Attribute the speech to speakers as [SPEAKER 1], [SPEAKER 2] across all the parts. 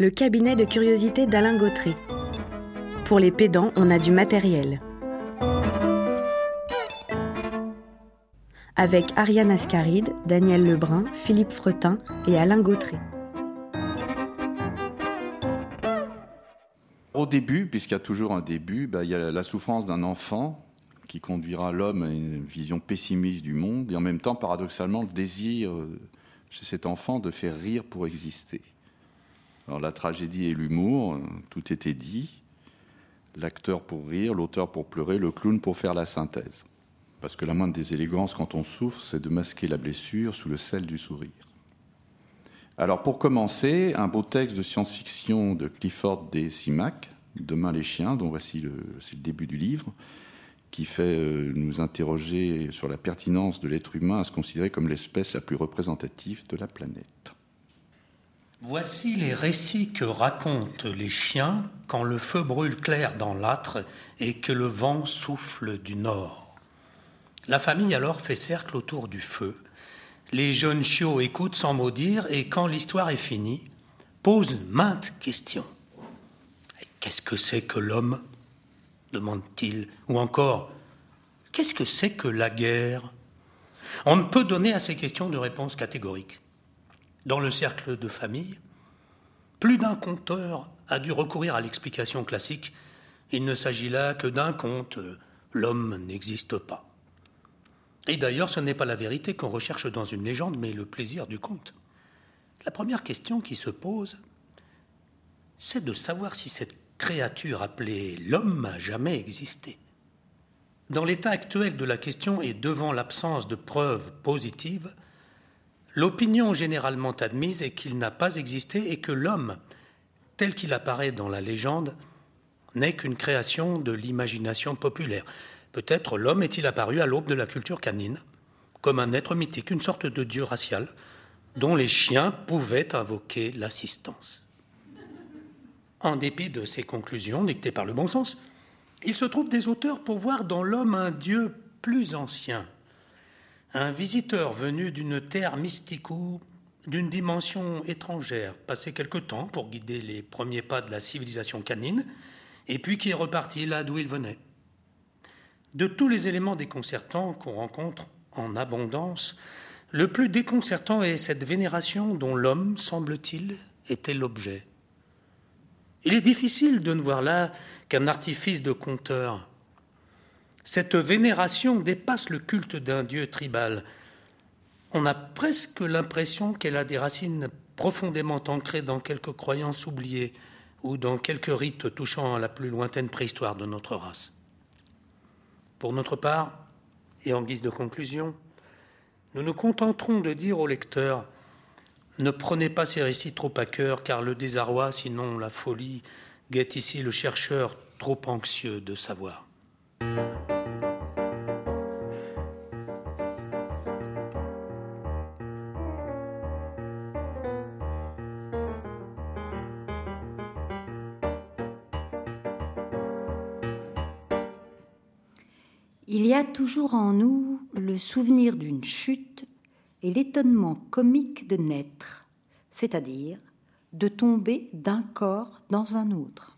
[SPEAKER 1] le cabinet de curiosité d'Alain Gautry. Pour les pédants, on a du matériel. Avec Ariane Ascaride, Daniel Lebrun, Philippe Fretin et Alain Gautry.
[SPEAKER 2] Au début, puisqu'il y a toujours un début, bah, il y a la souffrance d'un enfant qui conduira l'homme à une vision pessimiste du monde et en même temps, paradoxalement, le désir euh, chez cet enfant de faire rire pour exister. La tragédie et l'humour, euh, tout était dit. L'acteur pour rire, l'auteur pour pleurer, le clown pour faire la synthèse. Parce que la moindre des élégances quand on souffre, c'est de masquer la blessure sous le sel du sourire. Alors pour commencer, un beau texte de science-fiction de Clifford D. Simac, Demain les chiens, dont voici le, le début du livre, qui fait euh, nous interroger sur la pertinence de l'être humain à se considérer comme l'espèce la plus représentative de la planète.
[SPEAKER 3] Voici les récits que racontent les chiens quand le feu brûle clair dans l'âtre et que le vent souffle du nord. La famille alors fait cercle autour du feu. Les jeunes chiots écoutent sans mot dire et quand l'histoire est finie, posent maintes questions. Qu'est-ce que c'est que l'homme? demande-t-il. Ou encore, qu'est-ce que c'est que la guerre? On ne peut donner à ces questions de réponse catégorique. Dans le cercle de famille, plus d'un conteur a dû recourir à l'explication classique. Il ne s'agit là que d'un conte, l'homme n'existe pas. Et d'ailleurs, ce n'est pas la vérité qu'on recherche dans une légende, mais le plaisir du conte. La première question qui se pose, c'est de savoir si cette créature appelée l'homme a jamais existé. Dans l'état actuel de la question et devant l'absence de preuves positives, l'opinion généralement admise est qu'il n'a pas existé et que l'homme, tel qu'il apparaît dans la légende, n'est qu'une création de l'imagination populaire. Peut-être l'homme est-il apparu à l'aube de la culture canine, comme un être mythique, une sorte de dieu racial, dont les chiens pouvaient invoquer l'assistance. En dépit de ces conclusions dictées par le bon sens, il se trouve des auteurs pour voir dans l'homme un Dieu plus ancien, un visiteur venu d'une terre mystique ou d'une dimension étrangère, passé quelque temps pour guider les premiers pas de la civilisation canine, et puis qui est reparti là d'où il venait. De tous les éléments déconcertants qu'on rencontre en abondance, le plus déconcertant est cette vénération dont l'homme, semble-t-il, était l'objet. Il est difficile de ne voir là qu'un artifice de conteur. Cette vénération dépasse le culte d'un dieu tribal. On a presque l'impression qu'elle a des racines profondément ancrées dans quelques croyances oubliées ou dans quelques rites touchant à la plus lointaine préhistoire de notre race. Pour notre part, et en guise de conclusion, nous nous contenterons de dire au lecteur ne prenez pas ces récits trop à cœur, car le désarroi, sinon la folie, guette ici le chercheur trop anxieux de savoir.
[SPEAKER 4] Il y a toujours en nous le souvenir d'une chute et l'étonnement comique de naître, c'est-à-dire de tomber d'un corps dans un autre.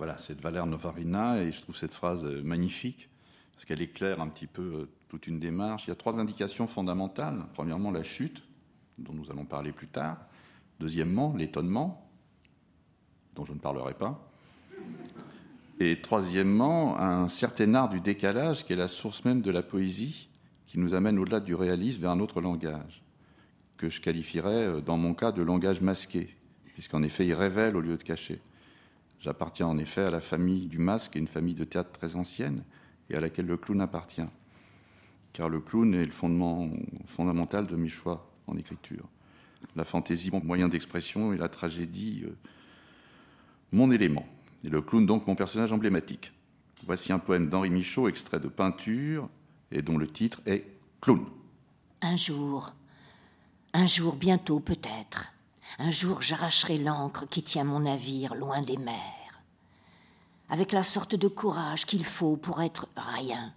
[SPEAKER 2] Voilà, c'est de Valère Novarina et je trouve cette phrase euh, magnifique parce qu'elle éclaire un petit peu euh, toute une démarche. Il y a trois indications fondamentales. Premièrement, la chute, dont nous allons parler plus tard. Deuxièmement, l'étonnement, dont je ne parlerai pas. Et troisièmement, un certain art du décalage qui est la source même de la poésie qui nous amène au-delà du réalisme vers un autre langage, que je qualifierais, euh, dans mon cas, de langage masqué, puisqu'en effet, il révèle au lieu de cacher. J'appartiens en effet à la famille du masque, une famille de théâtre très ancienne, et à laquelle le clown appartient. Car le clown est le fondement fondamental de mes choix en écriture. La fantaisie, mon moyen d'expression, et la tragédie, euh, mon élément. Et le clown, donc, mon personnage emblématique. Voici un poème d'Henri Michaud, extrait de Peinture, et dont le titre est Clown.
[SPEAKER 5] Un jour, un jour bientôt peut-être, un jour j'arracherai l'encre qui tient mon navire loin des mers, avec la sorte de courage qu'il faut pour être rien,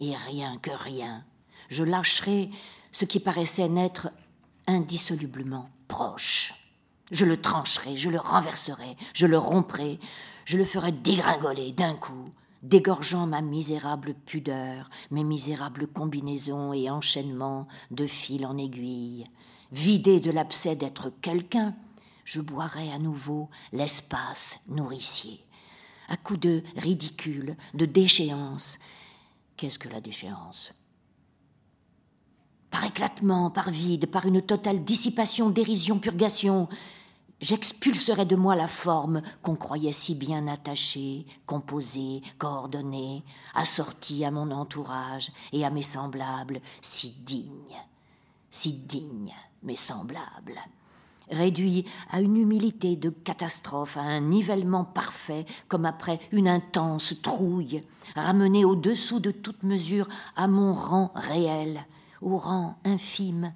[SPEAKER 5] et rien que rien. Je lâcherai ce qui paraissait n'être indissolublement proche. Je le trancherai, je le renverserai, je le romprai, je le ferai dégringoler d'un coup, dégorgeant ma misérable pudeur, mes misérables combinaisons et enchaînements de fil en aiguille. Vidé de l'abcès d'être quelqu'un, je boirai à nouveau l'espace nourricier, à coups de ridicule, de déchéance. Qu'est-ce que la déchéance? Par éclatement, par vide, par une totale dissipation, dérision, purgation, j'expulserai de moi la forme qu'on croyait si bien attachée, composée, coordonnée, assortie à mon entourage et à mes semblables, si digne, si digne, mes semblables. Réduit à une humilité de catastrophe, à un nivellement parfait, comme après une intense trouille, ramené au-dessous de toute mesure à mon rang réel, au rang infime,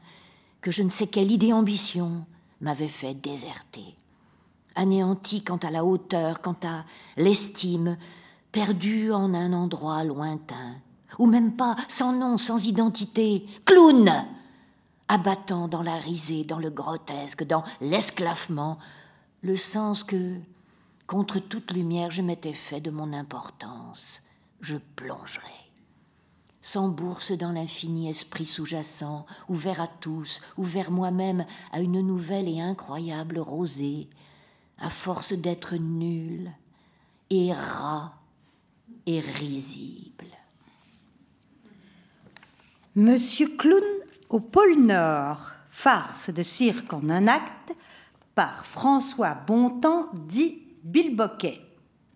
[SPEAKER 5] que je ne sais quelle idée ambition, m'avait fait déserter. Anéanti quant à la hauteur, quant à l'estime, perdu en un endroit lointain, ou même pas, sans nom, sans identité, clown, abattant dans la risée, dans le grotesque, dans l'esclaffement, le sens que, contre toute lumière, je m'étais fait de mon importance. Je plongerai sans bourse dans l'infini esprit sous-jacent, ouvert à tous, ouvert moi-même à une nouvelle et incroyable rosée, à force d'être nul et ras et risible.
[SPEAKER 4] Monsieur Clown au pôle Nord, farce de cirque en un acte, par François Bontemps dit Bilboquet.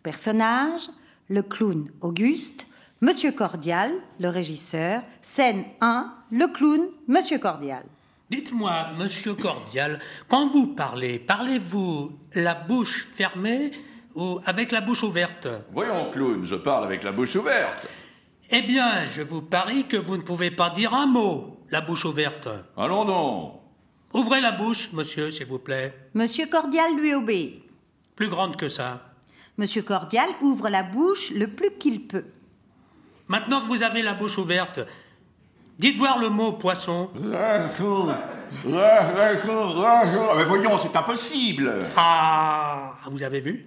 [SPEAKER 4] Personnage, le clown Auguste, Monsieur Cordial, le régisseur, scène 1, le clown, Monsieur Cordial.
[SPEAKER 3] Dites-moi, Monsieur Cordial, quand vous parlez, parlez-vous la bouche fermée ou avec la bouche ouverte?
[SPEAKER 2] Voyons, clown, je parle avec la bouche ouverte.
[SPEAKER 3] Eh bien, je vous parie que vous ne pouvez pas dire un mot, la bouche ouverte.
[SPEAKER 2] Allons donc.
[SPEAKER 3] Ouvrez la bouche, monsieur, s'il vous plaît.
[SPEAKER 4] Monsieur Cordial lui obéit.
[SPEAKER 3] Plus grande que ça.
[SPEAKER 4] Monsieur Cordial ouvre la bouche le plus qu'il peut.
[SPEAKER 3] Maintenant que vous avez la bouche ouverte, dites voir le mot poisson.
[SPEAKER 6] Mais voyons, c'est impossible.
[SPEAKER 3] Ah, vous avez vu?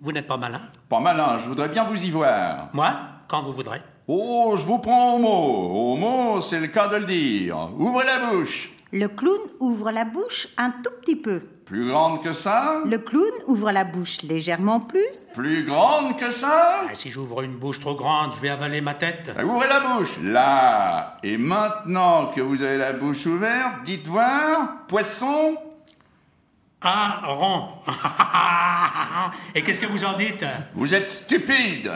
[SPEAKER 3] Vous n'êtes pas malin
[SPEAKER 2] Pas malin, je voudrais bien vous y voir.
[SPEAKER 3] Moi, quand vous voudrez.
[SPEAKER 2] Oh, je vous prends au mot. Au mot, c'est le cas de le dire. Ouvrez la bouche.
[SPEAKER 4] Le clown ouvre la bouche un tout petit peu.
[SPEAKER 2] Plus grande que ça
[SPEAKER 4] Le clown ouvre la bouche légèrement plus.
[SPEAKER 2] Plus grande que ça
[SPEAKER 3] Ah, si j'ouvre une bouche trop grande, je vais avaler ma tête.
[SPEAKER 2] Ah, Ouvrez la bouche. Là. Et maintenant que vous avez la bouche ouverte, dites voir. Poisson
[SPEAKER 3] Ah, rond. Et qu'est-ce que vous en dites?
[SPEAKER 2] Vous êtes stupide.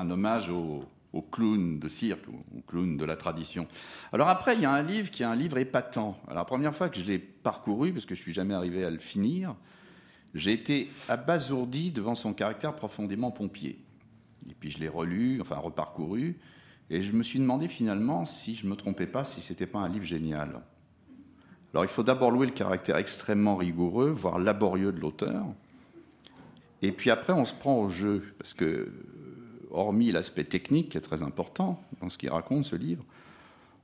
[SPEAKER 2] Un hommage au, clown de cirque, au, clown de la tradition. Alors après, il y a un livre qui est un livre épatant. La première fois que je l'ai parcouru, parce que je suis jamais arrivé à le finir, j'ai été abasourdi devant son caractère profondément pompier. Et puis je l'ai relu, enfin reparcouru, et je me suis demandé finalement si je me trompais pas, si c'était pas un livre génial. Alors il faut d'abord louer le caractère extrêmement rigoureux, voire laborieux de l'auteur. Et puis après, on se prend au jeu, parce que, hormis l'aspect technique qui est très important dans ce qu'il raconte, ce livre,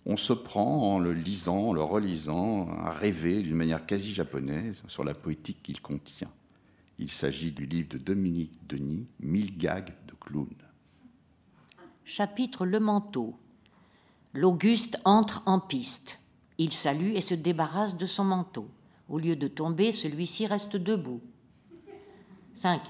[SPEAKER 2] on se prend en le lisant, en le relisant, à rêver d'une manière quasi japonaise sur la poétique qu'il contient. Il s'agit du livre de Dominique Denis, Mille gags de clown.
[SPEAKER 5] Chapitre Le manteau. L'Auguste entre en piste. Il salue et se débarrasse de son manteau. Au lieu de tomber, celui-ci reste debout. 5.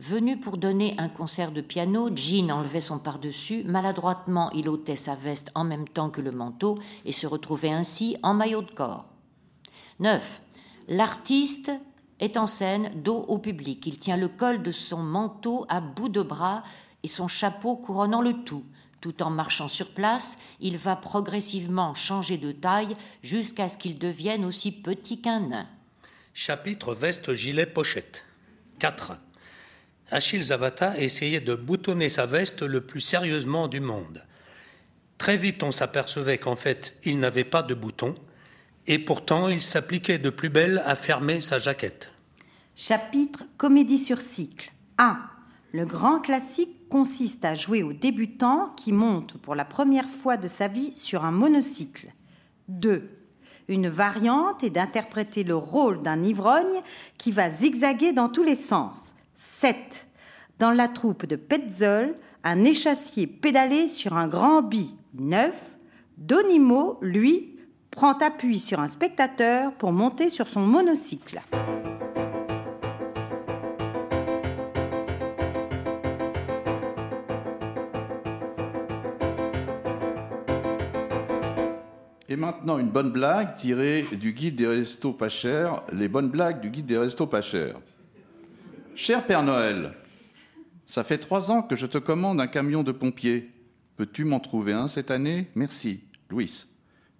[SPEAKER 5] Venu pour donner un concert de piano, Jean enlevait son par-dessus. Maladroitement, il ôtait sa veste en même temps que le manteau et se retrouvait ainsi en maillot de corps. 9. L'artiste est en scène, dos au public. Il tient le col de son manteau à bout de bras et son chapeau couronnant le tout. Tout en marchant sur place, il va progressivement changer de taille jusqu'à ce qu'il devienne aussi petit qu'un nain.
[SPEAKER 3] Chapitre veste, gilet, pochette. 4. Achille Zavata essayait de boutonner sa veste le plus sérieusement du monde. Très vite, on s'apercevait qu'en fait, il n'avait pas de bouton, et pourtant, il s'appliquait de plus belle à fermer sa jaquette.
[SPEAKER 4] Chapitre Comédie sur cycle 1. Le grand classique consiste à jouer au débutant qui monte pour la première fois de sa vie sur un monocycle. 2. Une variante est d'interpréter le rôle d'un ivrogne qui va zigzaguer dans tous les sens. 7. Dans la troupe de Petzold, un échassier pédalé sur un grand bi. 9. Donimo, lui, prend appui sur un spectateur pour monter sur son monocycle.
[SPEAKER 2] Et maintenant, une bonne blague tirée du guide des restos pas chers, les bonnes blagues du guide des restos pas chers. Cher Père Noël, ça fait trois ans que je te commande un camion de pompiers. Peux-tu m'en trouver un cette année? Merci. Louis.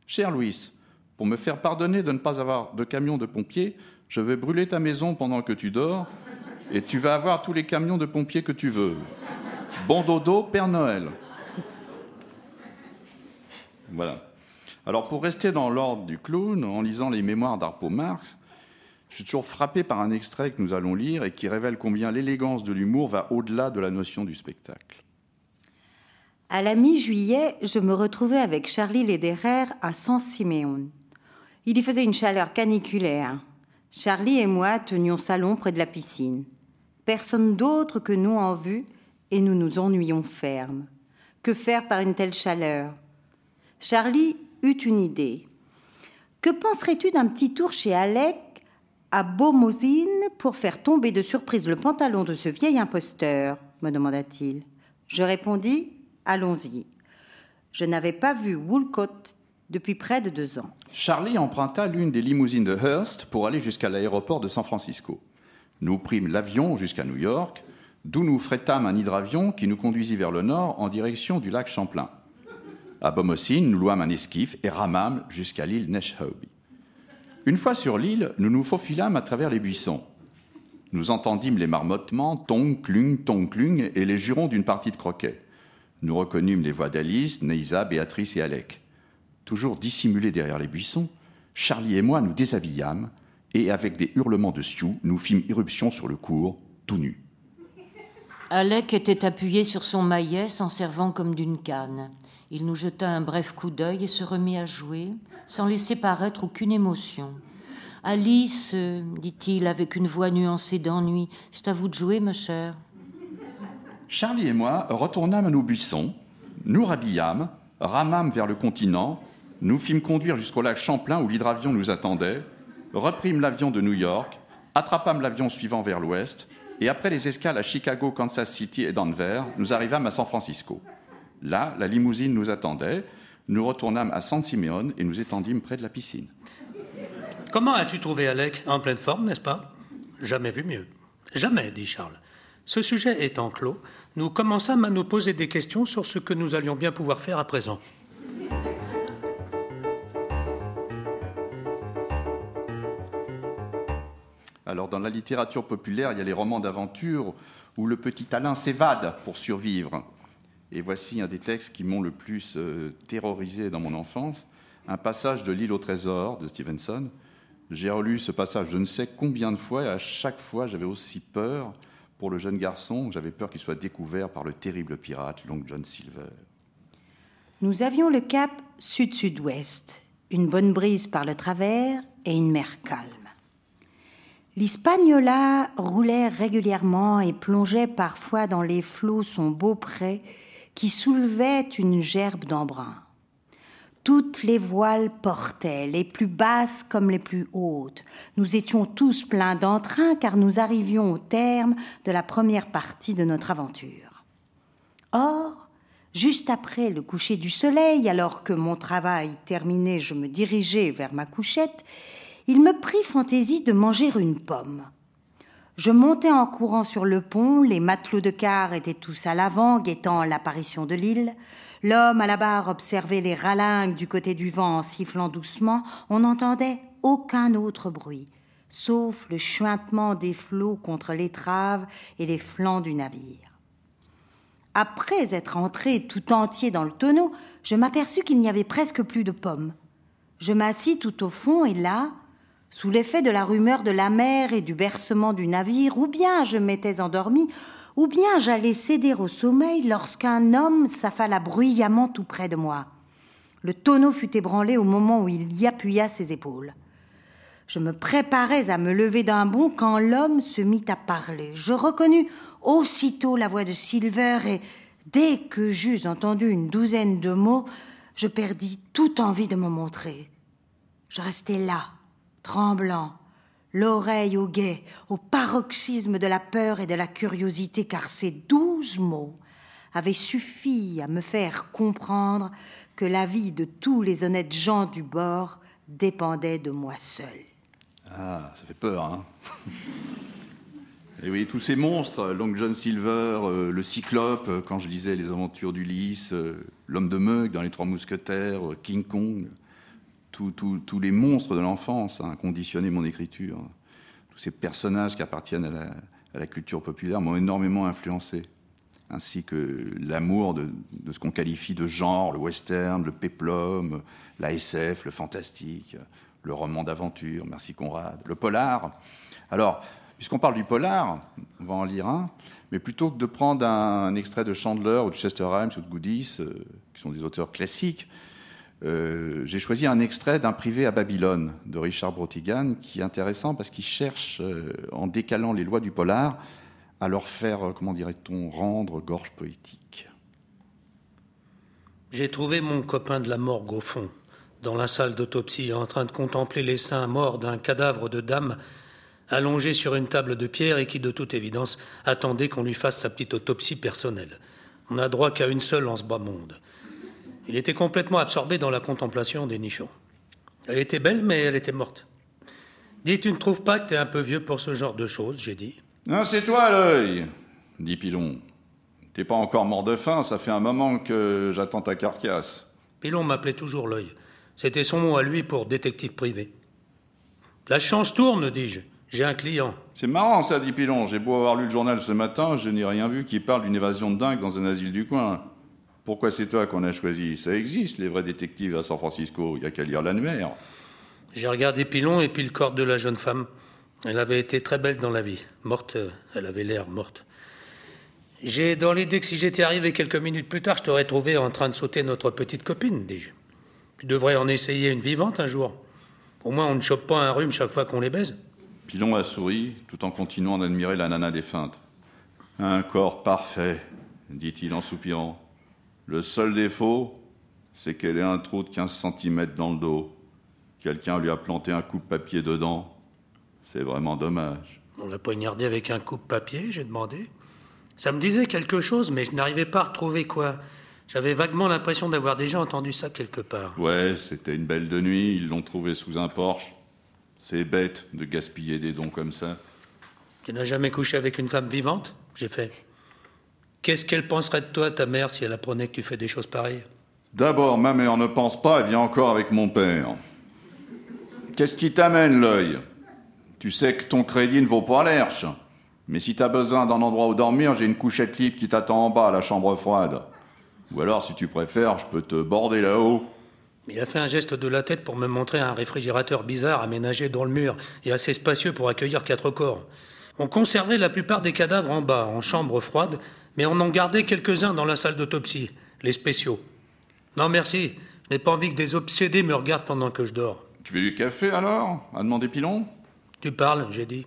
[SPEAKER 2] Cher Louis, pour me faire pardonner de ne pas avoir de camion de pompiers, je vais brûler ta maison pendant que tu dors et tu vas avoir tous les camions de pompiers que tu veux. Bon dodo, Père Noël. Voilà. Alors pour rester dans l'ordre du clown, en lisant les mémoires d'Arpo Marx, je suis toujours frappé par un extrait que nous allons lire et qui révèle combien l'élégance de l'humour va au-delà de la notion du spectacle.
[SPEAKER 4] À la mi-juillet, je me retrouvais avec Charlie Lederer à San Simeon. Il y faisait une chaleur caniculaire. Charlie et moi tenions salon près de la piscine. Personne d'autre que nous en vue, et nous nous ennuyions ferme. Que faire par une telle chaleur? Charlie eut une idée. Que penserais-tu d'un petit tour chez Alec à Beaumosine pour faire tomber de surprise le pantalon de ce vieil imposteur me demanda-t-il. Je répondis Allons-y. Je n'avais pas vu Woolcott depuis près de deux ans.
[SPEAKER 2] Charlie emprunta l'une des limousines de Hearst pour aller jusqu'à l'aéroport de San Francisco. Nous prîmes l'avion jusqu'à New York, d'où nous frétâmes un hydravion qui nous conduisit vers le nord en direction du lac Champlain. À Bomosine, nous louâmes un esquif et ramâmes jusqu'à l'île Neshobe. Une fois sur l'île, nous nous faufilâmes à travers les buissons. Nous entendîmes les marmottements, tong, clung, tong, clung, et les jurons d'une partie de croquet. Nous reconnûmes les voix d'Alice, Neisa, Béatrice et Alec. Toujours dissimulés derrière les buissons, Charlie et moi nous déshabillâmes, et avec des hurlements de Sioux, nous fîmes irruption sur le cours, tout nus.
[SPEAKER 5] Alec était appuyé sur son maillet, s'en servant comme d'une canne. Il nous jeta un bref coup d'œil et se remit à jouer, sans laisser paraître aucune émotion. Alice, dit-il avec une voix nuancée d'ennui, c'est à vous de jouer, ma chère.
[SPEAKER 2] Charlie et moi retournâmes à nos buissons, nous rhabillâmes, ramâmes vers le continent, nous fîmes conduire jusqu'au lac Champlain où l'hydravion nous attendait, reprîmes l'avion de New York, attrapâmes l'avion suivant vers l'ouest, et après les escales à Chicago, Kansas City et Denver, nous arrivâmes à San Francisco. Là, la limousine nous attendait. Nous retournâmes à San Simeon et nous étendîmes près de la piscine.
[SPEAKER 3] Comment as-tu trouvé Alec En pleine forme, n'est-ce pas? Jamais vu mieux. Jamais, dit Charles. Ce sujet étant clos, nous commençâmes à nous poser des questions sur ce que nous allions bien pouvoir faire à présent.
[SPEAKER 2] Alors, dans la littérature populaire, il y a les romans d'aventure où le petit Alain s'évade pour survivre. Et voici un des textes qui m'ont le plus euh, terrorisé dans mon enfance, un passage de L'île au trésor de Stevenson. J'ai relu ce passage je ne sais combien de fois et à chaque fois j'avais aussi peur pour le jeune garçon, j'avais peur qu'il soit découvert par le terrible pirate Long John Silver.
[SPEAKER 4] Nous avions le cap sud-sud-ouest, une bonne brise par le travers et une mer calme. L'Hispaniola roulait régulièrement et plongeait parfois dans les flots son beau pré qui soulevait une gerbe d'embrun. Toutes les voiles portaient, les plus basses comme les plus hautes. Nous étions tous pleins d'entrain car nous arrivions au terme de la première partie de notre aventure. Or, juste après le coucher du soleil, alors que mon travail terminé, je me dirigeais vers ma couchette, il me prit fantaisie de manger une pomme. Je montais en courant sur le pont, les matelots de car étaient tous à l'avant, guettant l'apparition de l'île. L'homme à la barre observait les ralingues du côté du vent en sifflant doucement. On n'entendait aucun autre bruit, sauf le chuintement des flots contre l'étrave et les flancs du navire. Après être entré tout entier dans le tonneau, je m'aperçus qu'il n'y avait presque plus de pommes. Je m'assis tout au fond et là, sous l'effet de la rumeur de la mer et du bercement du navire, ou bien je m'étais endormi, ou bien j'allais céder au sommeil lorsqu'un homme s'affala bruyamment tout près de moi. Le tonneau fut ébranlé au moment où il y appuya ses épaules. Je me préparais à me lever d'un bond quand l'homme se mit à parler. Je reconnus aussitôt la voix de Silver et, dès que j'eus entendu une douzaine de mots, je perdis toute envie de me montrer. Je restai là, tremblant, l'oreille au guet, au paroxysme de la peur et de la curiosité, car ces douze mots avaient suffi à me faire comprendre que la vie de tous les honnêtes gens du bord dépendait de moi seul.
[SPEAKER 2] Ah, ça fait peur, hein Et oui, tous ces monstres, Long John Silver, euh, le Cyclope, euh, quand je lisais les aventures d'Ulysse, euh, l'homme de Meug dans Les Trois Mousquetaires, King Kong, tous les monstres de l'enfance ont conditionné mon écriture. Tous ces personnages qui appartiennent à la, culture populaire m'ont énormément influencé, ainsi que l'amour de, ce qu'on qualifie de genre, le western, le péplum, la SF, le fantastique, le roman d'aventure, merci Conrad, le polar. Alors, puisqu'on parle du polar, on va en lire un, mais plutôt que de prendre un, extrait de Chandler ou de Chester Rhimes ou de Goodies, euh, qui sont des auteurs classiques, euh, j'ai choisi un extrait d'un privé à Babylone de Richard Brotigan qui est intéressant parce qu'il cherche, euh, en décalant les lois du polar, à leur faire, comment dirait-on, rendre gorge poétique.
[SPEAKER 3] J'ai trouvé mon copain de la morgue au fond dans la salle d'autopsie en train de contempler les seins morts d'un cadavre de dame allongé sur une table de pierre et qui, de toute évidence, attendait qu'on lui fasse sa petite autopsie personnelle. On n'a droit qu'à une seule en ce bas monde. Il était complètement absorbé dans la contemplation des nichons. Elle était belle, mais elle était morte. Dis, tu ne trouves pas que tu es un peu vieux pour ce genre de choses j'ai dit.
[SPEAKER 2] Non, c'est toi l'œil, dit Pilon. T'es pas encore mort de faim, ça fait un moment que j'attends ta carcasse.
[SPEAKER 3] Pilon m'appelait toujours l'œil. C'était son mot à lui pour détective privé. La chance tourne, dis-je. J'ai un client.
[SPEAKER 2] C'est marrant, ça, dit Pilon. J'ai beau avoir lu le journal ce matin, je n'ai rien vu qui parle d'une évasion de dingue dans un asile du coin. Pourquoi c'est toi qu'on a choisi Ça existe, les vrais détectives à San Francisco. Il n'y a qu'à lire l'annuaire.
[SPEAKER 3] J'ai regardé Pilon et puis le corps de la jeune femme. Elle avait été très belle dans la vie. Morte, elle avait l'air morte. J'ai dans l'idée que si j'étais arrivé quelques minutes plus tard, je t'aurais trouvé en train de sauter notre petite copine, dis-je. Tu devrais en essayer une vivante un jour. Au moins, on ne chope pas un rhume chaque fois qu'on les baise.
[SPEAKER 2] Pilon a souri, tout en continuant d'admirer la nana défunte. Un corps parfait, dit-il en soupirant. Le seul défaut, c'est qu'elle ait un trou de 15 cm dans le dos. Quelqu'un lui a planté un coup de papier dedans. C'est vraiment dommage.
[SPEAKER 3] On l'a poignardé avec un coup de papier, j'ai demandé. Ça me disait quelque chose, mais je n'arrivais pas à retrouver quoi. J'avais vaguement l'impression d'avoir déjà entendu ça quelque part.
[SPEAKER 2] Ouais, c'était une belle de nuit, ils l'ont trouvé sous un porche. C'est bête de gaspiller des dons comme ça.
[SPEAKER 3] Tu n'as jamais couché avec une femme vivante J'ai fait. Qu'est-ce qu'elle penserait de toi, ta mère, si elle apprenait que tu fais des choses pareilles?
[SPEAKER 2] D'abord, ma mère ne pense pas, elle vient encore avec mon père. Qu'est-ce qui t'amène l'œil? Tu sais que ton crédit ne vaut pas l'herche. Mais si t'as besoin d'un endroit où dormir, j'ai une couchette libre qui t'attend en bas, à la chambre froide. Ou alors, si tu préfères, je peux te border là-haut.
[SPEAKER 3] Il a fait un geste de la tête pour me montrer un réfrigérateur bizarre aménagé dans le mur et assez spacieux pour accueillir quatre corps. On conservait la plupart des cadavres en bas, en chambre froide, mais on en gardait quelques-uns dans la salle d'autopsie, les spéciaux. Non, merci, je n'ai pas envie que des obsédés me regardent pendant que je dors.
[SPEAKER 2] Tu veux du café alors? A demandé Pilon?
[SPEAKER 3] Tu parles, j'ai dit.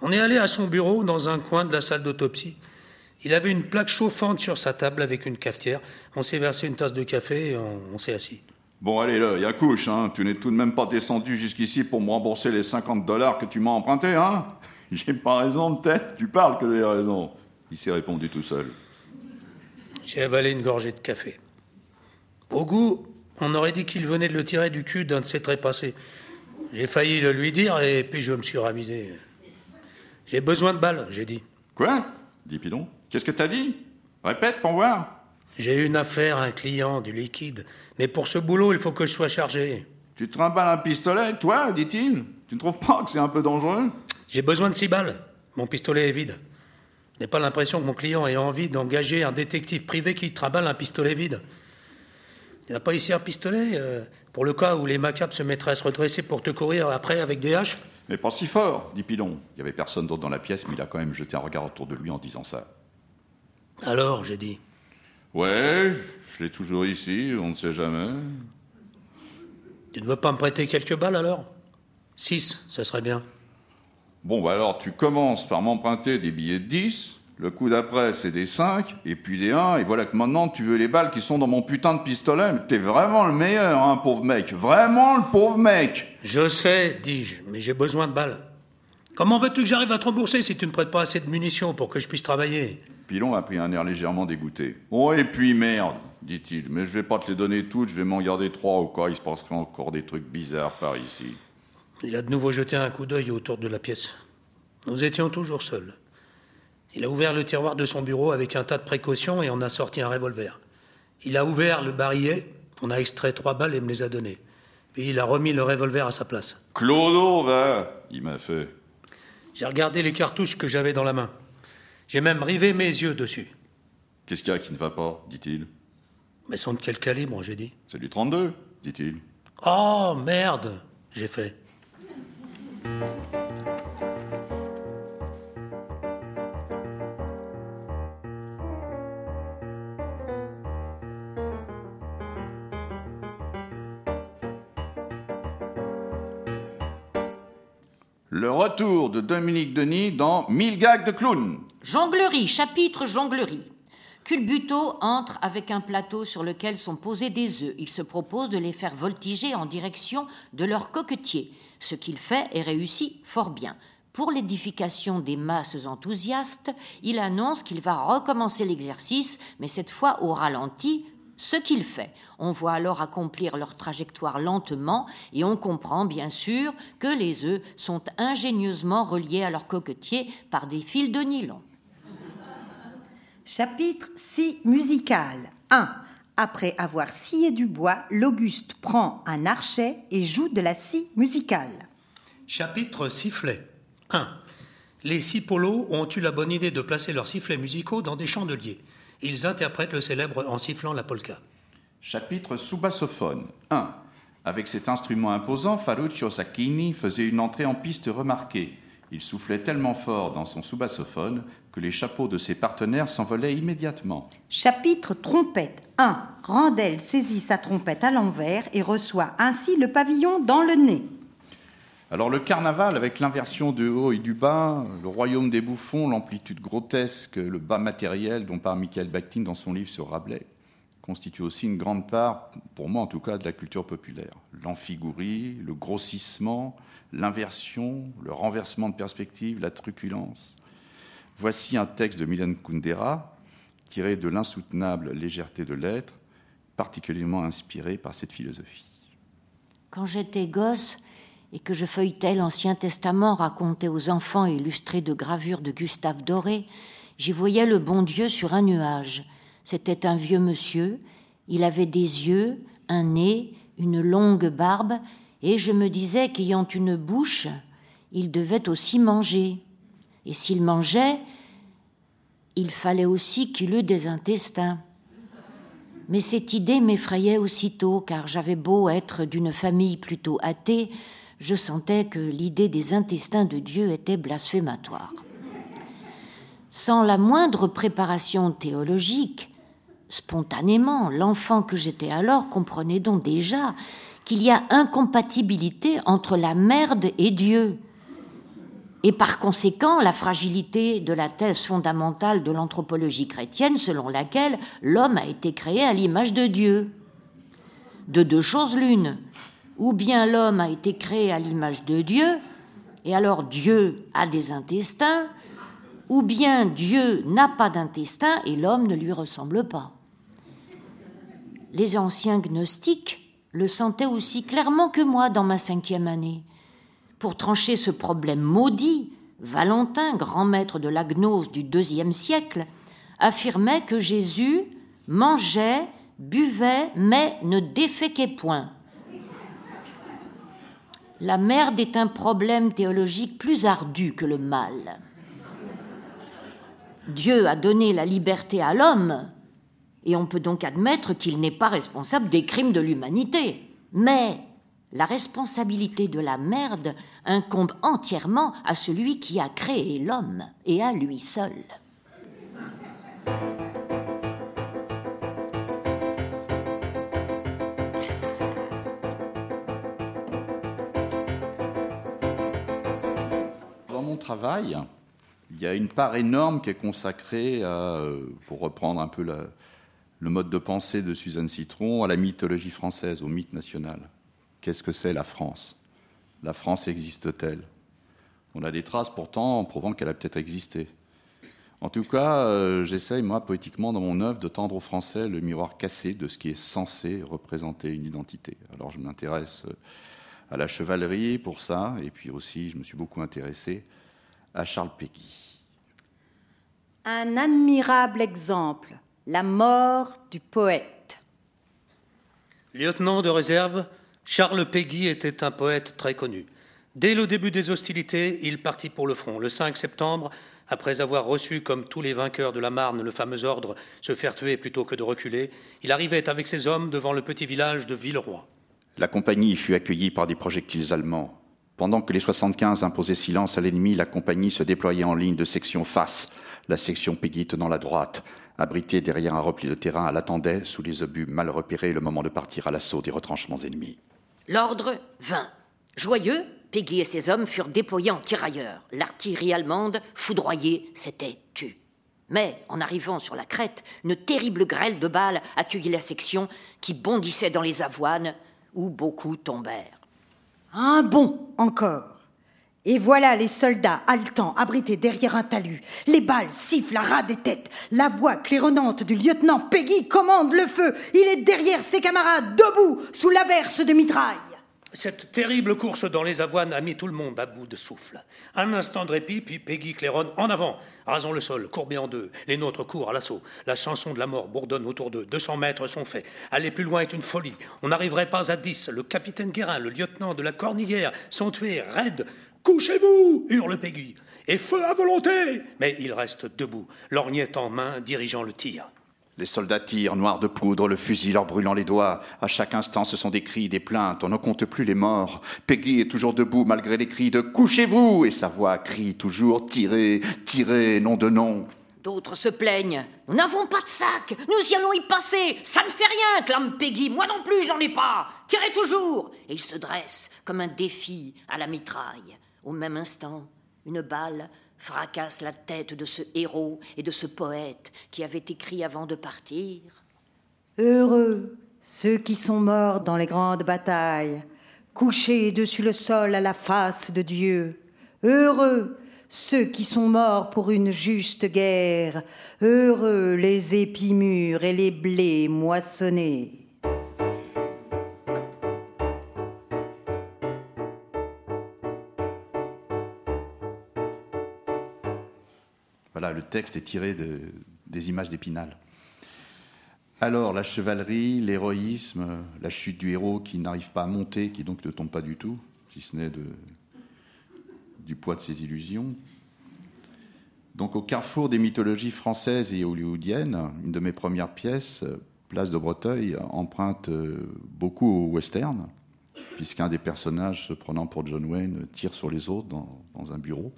[SPEAKER 3] On est allé à son bureau dans un coin de la salle d'autopsie. Il avait une plaque chauffante sur sa table avec une cafetière. On s'est versé une tasse de café et on, s'est assis.
[SPEAKER 2] Bon, allez, là, y a couche, hein. Tu n'es tout de même pas descendu jusqu'ici pour me rembourser les 50 dollars que tu m'as empruntés, hein? J'ai pas raison, peut-être Tu parles que j'ai raison. Il s'est répondu tout seul.
[SPEAKER 3] J'ai avalé une gorgée de café. Au goût, on aurait dit qu'il venait de le tirer du cul d'un de ses trépassés. J'ai failli le lui dire et puis je me suis ravisé. J'ai besoin de balles, j'ai dit.
[SPEAKER 2] Quoi? Dit Pilon. Qu'est-ce que t'as dit? Répète pour voir.
[SPEAKER 3] J'ai une affaire, un client, du liquide. Mais pour ce boulot, il faut que je sois chargé.
[SPEAKER 2] Tu trimbales un pistolet, toi, dit-il Tu ne trouves pas que c'est un peu dangereux?
[SPEAKER 3] J'ai besoin de six balles. Mon pistolet est vide. Je n'ai pas l'impression que mon client ait envie d'engager un détective privé qui traballe un pistolet vide. Il n'y a pas ici un pistolet euh, pour le cas où les macabres se mettraient à se redresser pour te courir après avec des haches
[SPEAKER 2] Mais pas si fort, dit Pilon. Il n'y avait personne d'autre dans la pièce, mais il a quand même jeté un regard autour de lui en disant ça.
[SPEAKER 3] Alors, j'ai dit.
[SPEAKER 2] Ouais, je l'ai toujours ici, on ne sait jamais.
[SPEAKER 3] Tu ne veux pas me prêter quelques balles alors? Six, ça serait bien.
[SPEAKER 2] Bon, bah alors tu commences par m'emprunter des billets de 10, le coup d'après c'est des 5, et puis des 1, et voilà que maintenant tu veux les balles qui sont dans mon putain de pistolet. Mais T'es vraiment le meilleur, hein, pauvre mec. Vraiment le pauvre mec.
[SPEAKER 3] Je sais, dis-je, mais j'ai besoin de balles. Comment veux-tu que j'arrive à te rembourser si tu ne prêtes pas assez de munitions pour que je puisse travailler?
[SPEAKER 2] Pilon a pris un air légèrement dégoûté. Oh, et puis merde, dit-il, mais je vais pas te les donner toutes, je vais m'en garder trois au cas il se passerait encore des trucs bizarres par ici.
[SPEAKER 3] Il a de nouveau jeté un coup d'œil autour de la pièce. Nous étions toujours seuls. Il a ouvert le tiroir de son bureau avec un tas de précautions et en a sorti un revolver. Il a ouvert le barillet, on a extrait trois balles et me les a données. Puis il a remis le revolver à sa place.
[SPEAKER 2] Clodo, va Il m'a fait.
[SPEAKER 3] J'ai regardé les cartouches que j'avais dans la main. J'ai même rivé mes yeux dessus.
[SPEAKER 2] Qu'est-ce qu'il y a qui ne va pas dit-il?
[SPEAKER 3] Mais sont de quel calibre, j'ai dit
[SPEAKER 2] C'est du 32, dit-il.
[SPEAKER 3] Oh, merde J'ai fait.
[SPEAKER 2] Le retour de Dominique Denis dans Mille gags de clown.
[SPEAKER 5] Jonglerie, chapitre jonglerie. Culbuto entre avec un plateau sur lequel sont posés des œufs. Il se propose de les faire voltiger en direction de leur coquetier. Ce qu'il fait est réussi fort bien. Pour l'édification des masses enthousiastes, il annonce qu'il va recommencer l'exercice, mais cette fois au ralenti, ce qu'il fait. On voit alors accomplir leur trajectoire lentement et on comprend bien sûr que les œufs sont ingénieusement reliés à leur coquetier par des fils de nylon.
[SPEAKER 4] Chapitre 6 musical 1. Après avoir scié du bois, l'Auguste prend un archet et joue de la scie musicale.
[SPEAKER 3] Chapitre sifflet 1. Les six polos ont eu la bonne idée de placer leurs sifflets musicaux dans des chandeliers. Ils interprètent le célèbre en sifflant la polka.
[SPEAKER 2] Chapitre sous-bassophone 1. Avec cet instrument imposant, Ferruccio Sacchini faisait une entrée en piste remarquée. Il soufflait tellement fort dans son sous-bassophone que les chapeaux de ses partenaires s'envolaient immédiatement.
[SPEAKER 4] Chapitre trompette 1. Randel saisit sa trompette à l'envers et reçoit ainsi le pavillon dans le nez.
[SPEAKER 2] Alors le carnaval, avec l'inversion du haut et du bas, le royaume des bouffons, l'amplitude grotesque, le bas matériel dont parle Michael Bakhtin dans son livre sur Rabelais, constitue aussi une grande part, pour moi en tout cas, de la culture populaire. L'amphigourie, le grossissement, l'inversion, le renversement de perspective, la truculence. Voici un texte de Milan Kundera, tiré de l'insoutenable légèreté de l'être, particulièrement inspiré par cette philosophie.
[SPEAKER 5] Quand j'étais gosse et que je feuilletais l'Ancien Testament raconté aux enfants et illustré de gravures de Gustave Doré, j'y voyais le bon Dieu sur un nuage. C'était un vieux monsieur, il avait des yeux, un nez, une longue barbe, et je me disais qu'ayant une bouche, il devait aussi manger. Et s'il mangeait, il fallait aussi qu'il eût des intestins. Mais cette idée m'effrayait aussitôt, car j'avais beau être d'une famille plutôt athée, je sentais que l'idée des intestins de Dieu était blasphématoire. Sans la moindre préparation théologique, spontanément, l'enfant que j'étais alors comprenait donc déjà qu'il y a incompatibilité entre la merde et Dieu. Et par conséquent, la fragilité de la thèse fondamentale de l'anthropologie chrétienne selon laquelle l'homme a été créé à l'image de Dieu. De deux choses l'une, ou bien l'homme a été créé à l'image de Dieu, et alors Dieu a des intestins, ou bien Dieu n'a pas d'intestin et l'homme ne lui ressemble pas. Les anciens gnostiques le sentaient aussi clairement que moi dans ma cinquième année. Pour trancher ce problème maudit, Valentin, grand maître de la gnose du deuxième siècle, affirmait que Jésus mangeait, buvait, mais ne déféquait point. La merde est un problème théologique plus ardu que le mal. Dieu a donné la liberté à l'homme, et on peut donc admettre qu'il n'est pas responsable des crimes de l'humanité. Mais la responsabilité de la merde incombe entièrement à celui qui a créé l'homme, et à lui seul.
[SPEAKER 2] Dans mon travail, il y a une part énorme qui est consacrée à, euh, pour reprendre un peu la- le mode de pensée de Suzanne Citron, à la mythologie française, au mythe national. Qu'est-ce que c'est la France? La France existe-t-elle? On a des traces pourtant prouvant qu'elle a peut-être existé. En tout cas, euh, j'essaye, moi, poétiquement, dans mon œuvre, de tendre aux Français le miroir cassé de ce qui est censé représenter une identité. Alors, je m'intéresse euh, à la chevalerie pour ça, et puis aussi, je me suis beaucoup intéressé à Charles Péguy.
[SPEAKER 4] Un admirable exemple, la mort du poète.
[SPEAKER 3] Lieutenant de réserve, Charles Péguy était un poète très connu. Dès le début des hostilités, il partit pour le front. Le 5 septembre, après avoir reçu, comme tous les vainqueurs de la Marne, le fameux ordre se faire tuer plutôt que de reculer, il arrivait avec ses hommes devant le petit village de Villeroy.
[SPEAKER 2] La compagnie fut accueillie par des projectiles allemands. Pendant que les 75 imposaient silence à l'ennemi, la compagnie se déployait en ligne de section face. La section Peggy tenant la droite, abritée derrière un repli de terrain, elle attendait, sous les obus mal repérés, le moment de partir à l'assaut des retranchements ennemis.
[SPEAKER 5] L'ordre vint. Joyeux, Peggy et ses hommes furent déployés en tirailleurs. L'artillerie allemande, foudroyée, s'était tue. Mais, en arrivant sur la crête, une terrible grêle de balles accueillit la section qui bondissait dans les avoines, où beaucoup tombèrent.
[SPEAKER 4] Un bond encore. Et voilà les soldats haletants, abrités derrière un talus. Les balles sifflent à ras des têtes. La voix claironnante du lieutenant Peggy commande le feu. Il est derrière ses camarades, debout, sous l'averse de mitraille.
[SPEAKER 3] Cette terrible course dans les avoines a mis tout le monde à bout de souffle. Un instant de répit, puis Peggy claironne en avant. Rasons le sol, courbés en deux. Les nôtres courent à l'assaut. La chanson de la mort bourdonne autour d'eux. 200 mètres sont faits. Aller plus loin est une folie. On n'arriverait pas à 10. Le capitaine Guérin, le lieutenant de la Cornillière sont tués raides. Couchez-vous hurle Peggy. Et feu à volonté Mais il reste debout, lorgnette en main, dirigeant le tir.
[SPEAKER 2] Les soldats tirent, noirs de poudre, le fusil leur brûlant les doigts. À chaque instant, ce sont des cris, des plaintes. On ne compte plus les morts. Peggy est toujours debout malgré les cris de Couchez-vous Et sa voix crie toujours Tirez, tirez, nom de nom.
[SPEAKER 5] D'autres se plaignent. Nous n'avons pas de sac. Nous y allons y passer. Ça ne fait rien, clame Peggy. Moi non plus, je n'en ai pas. Tirez toujours. Et il se dresse comme un défi à la mitraille. Au même instant, une balle fracasse la tête de ce héros et de ce poète qui avait écrit avant de partir.
[SPEAKER 4] Heureux ceux qui sont morts dans les grandes batailles, couchés dessus le sol à la face de Dieu. Heureux ceux qui sont morts pour une juste guerre. Heureux les épis mûrs et les blés moissonnés.
[SPEAKER 2] Le texte est tiré de- des images d'Épinal. Alors, la chevalerie, l'héroïsme, la chute du héros qui n'arrive pas à monter, qui donc ne tombe pas du tout, si ce n'est du poids de ses illusions. Donc, au carrefour des mythologies françaises et hollywoodiennes, une de mes premières pièces, Place de Breteuil, emprunte euh, beaucoup au western, puisqu'un des personnages se prenant pour John Wayne tire sur les autres dans un bureau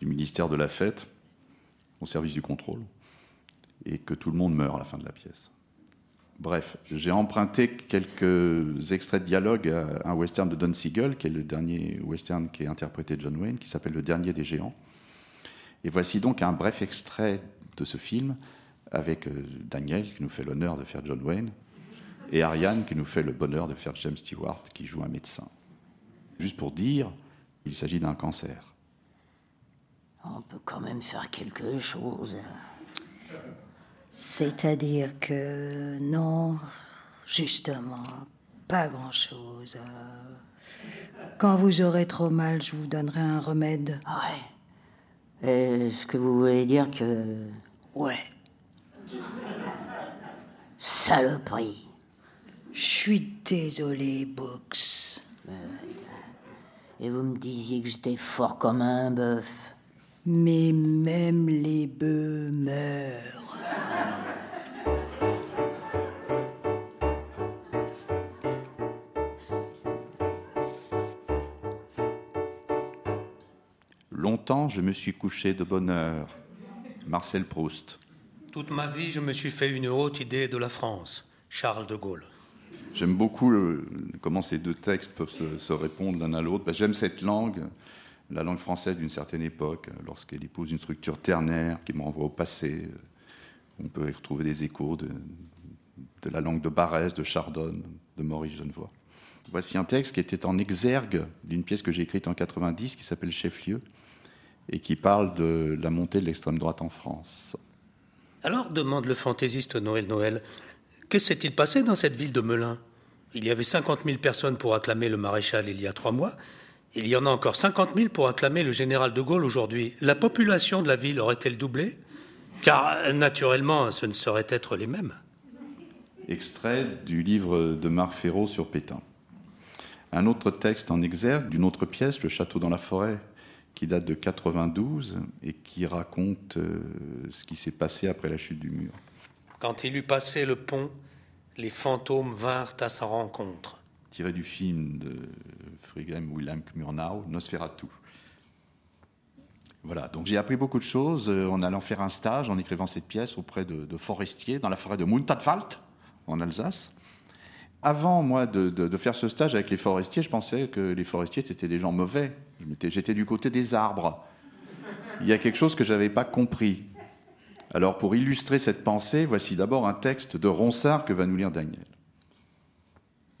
[SPEAKER 2] du ministère de la Fête au service du contrôle, et que tout le monde meurt à la fin de la pièce. Bref, j'ai emprunté quelques extraits de dialogue à un western de Don Siegel, qui est le dernier western qui est interprété de John Wayne, qui s'appelle Le Dernier des Géants. Et voici donc un bref extrait de ce film avec euh, Daniel, qui nous fait l'honneur de faire John Wayne, et Ariane, qui nous fait le bonheur de faire James Stewart, qui joue un médecin. Juste pour dire, il s'agit d'un cancer.
[SPEAKER 5] On peut quand même faire quelque chose.
[SPEAKER 4] C'est-à-dire que non, justement, pas grand-chose. Quand vous aurez trop mal, je vous donnerai un remède.
[SPEAKER 5] Ouais. Est-ce que vous voulez dire que.
[SPEAKER 4] Ouais,
[SPEAKER 5] Saloperie.
[SPEAKER 4] je suis désolé, Books.
[SPEAKER 5] Et vous me disiez que j'étais fort comme un bœuf.
[SPEAKER 4] Mais même les bœufs meurent.
[SPEAKER 2] Longtemps, je me suis couché de bonne heure. Marcel Proust.
[SPEAKER 3] Toute ma vie, je me suis fait une haute idée de la France. Charles de Gaulle.
[SPEAKER 2] J'aime beaucoup le- comment ces deux textes peuvent se, se répondre l'un à l'autre. Ben, J'aime cette langue, la langue française d'une certaine époque, lorsqu'elle épouse une structure ternaire qui me renvoie au passé. On peut y retrouver des échos de, la langue de Barès, de Chardonne, de Maurice Genevoix. Voici un texte qui était en exergue d'une pièce que j'ai écrite en 90 qui s'appelle Chef-lieu et qui parle de la montée de l'extrême droite en France.
[SPEAKER 3] Alors, demande le fantaisiste Noël Noël, que s'est-il passé dans cette ville de Melun? Il y avait 50 000 personnes pour acclamer le maréchal il y a trois mois. Il y en a encore 50 000 pour acclamer le général de Gaulle aujourd'hui. La population de la ville aurait-elle doublé? Car, naturellement, ce ne saurait être les mêmes.
[SPEAKER 2] Extrait du livre de Marc Ferraud sur Pétain. Un autre texte en exergue d'une autre pièce, Le Château dans la forêt, qui date de 92 et qui raconte euh, ce qui s'est passé après la chute du mur.
[SPEAKER 3] Quand il eut passé le pont, les fantômes vinrent à sa rencontre.
[SPEAKER 2] Tiré du film de Friedrich Wilhelm Murnau, Nosferatu. Voilà, donc j'ai appris beaucoup de choses euh, en allant faire un stage, en écrivant cette pièce auprès de, forestiers dans la forêt de Muntadwald, en Alsace. Avant, moi, de, de- faire ce stage avec les forestiers, je pensais que les forestiers, c'était des gens mauvais. J'étais du côté des arbres. Il y a quelque chose que je n'avais pas compris. Alors, pour illustrer cette pensée, voici d'abord un texte de Ronsard que va nous lire Daniel.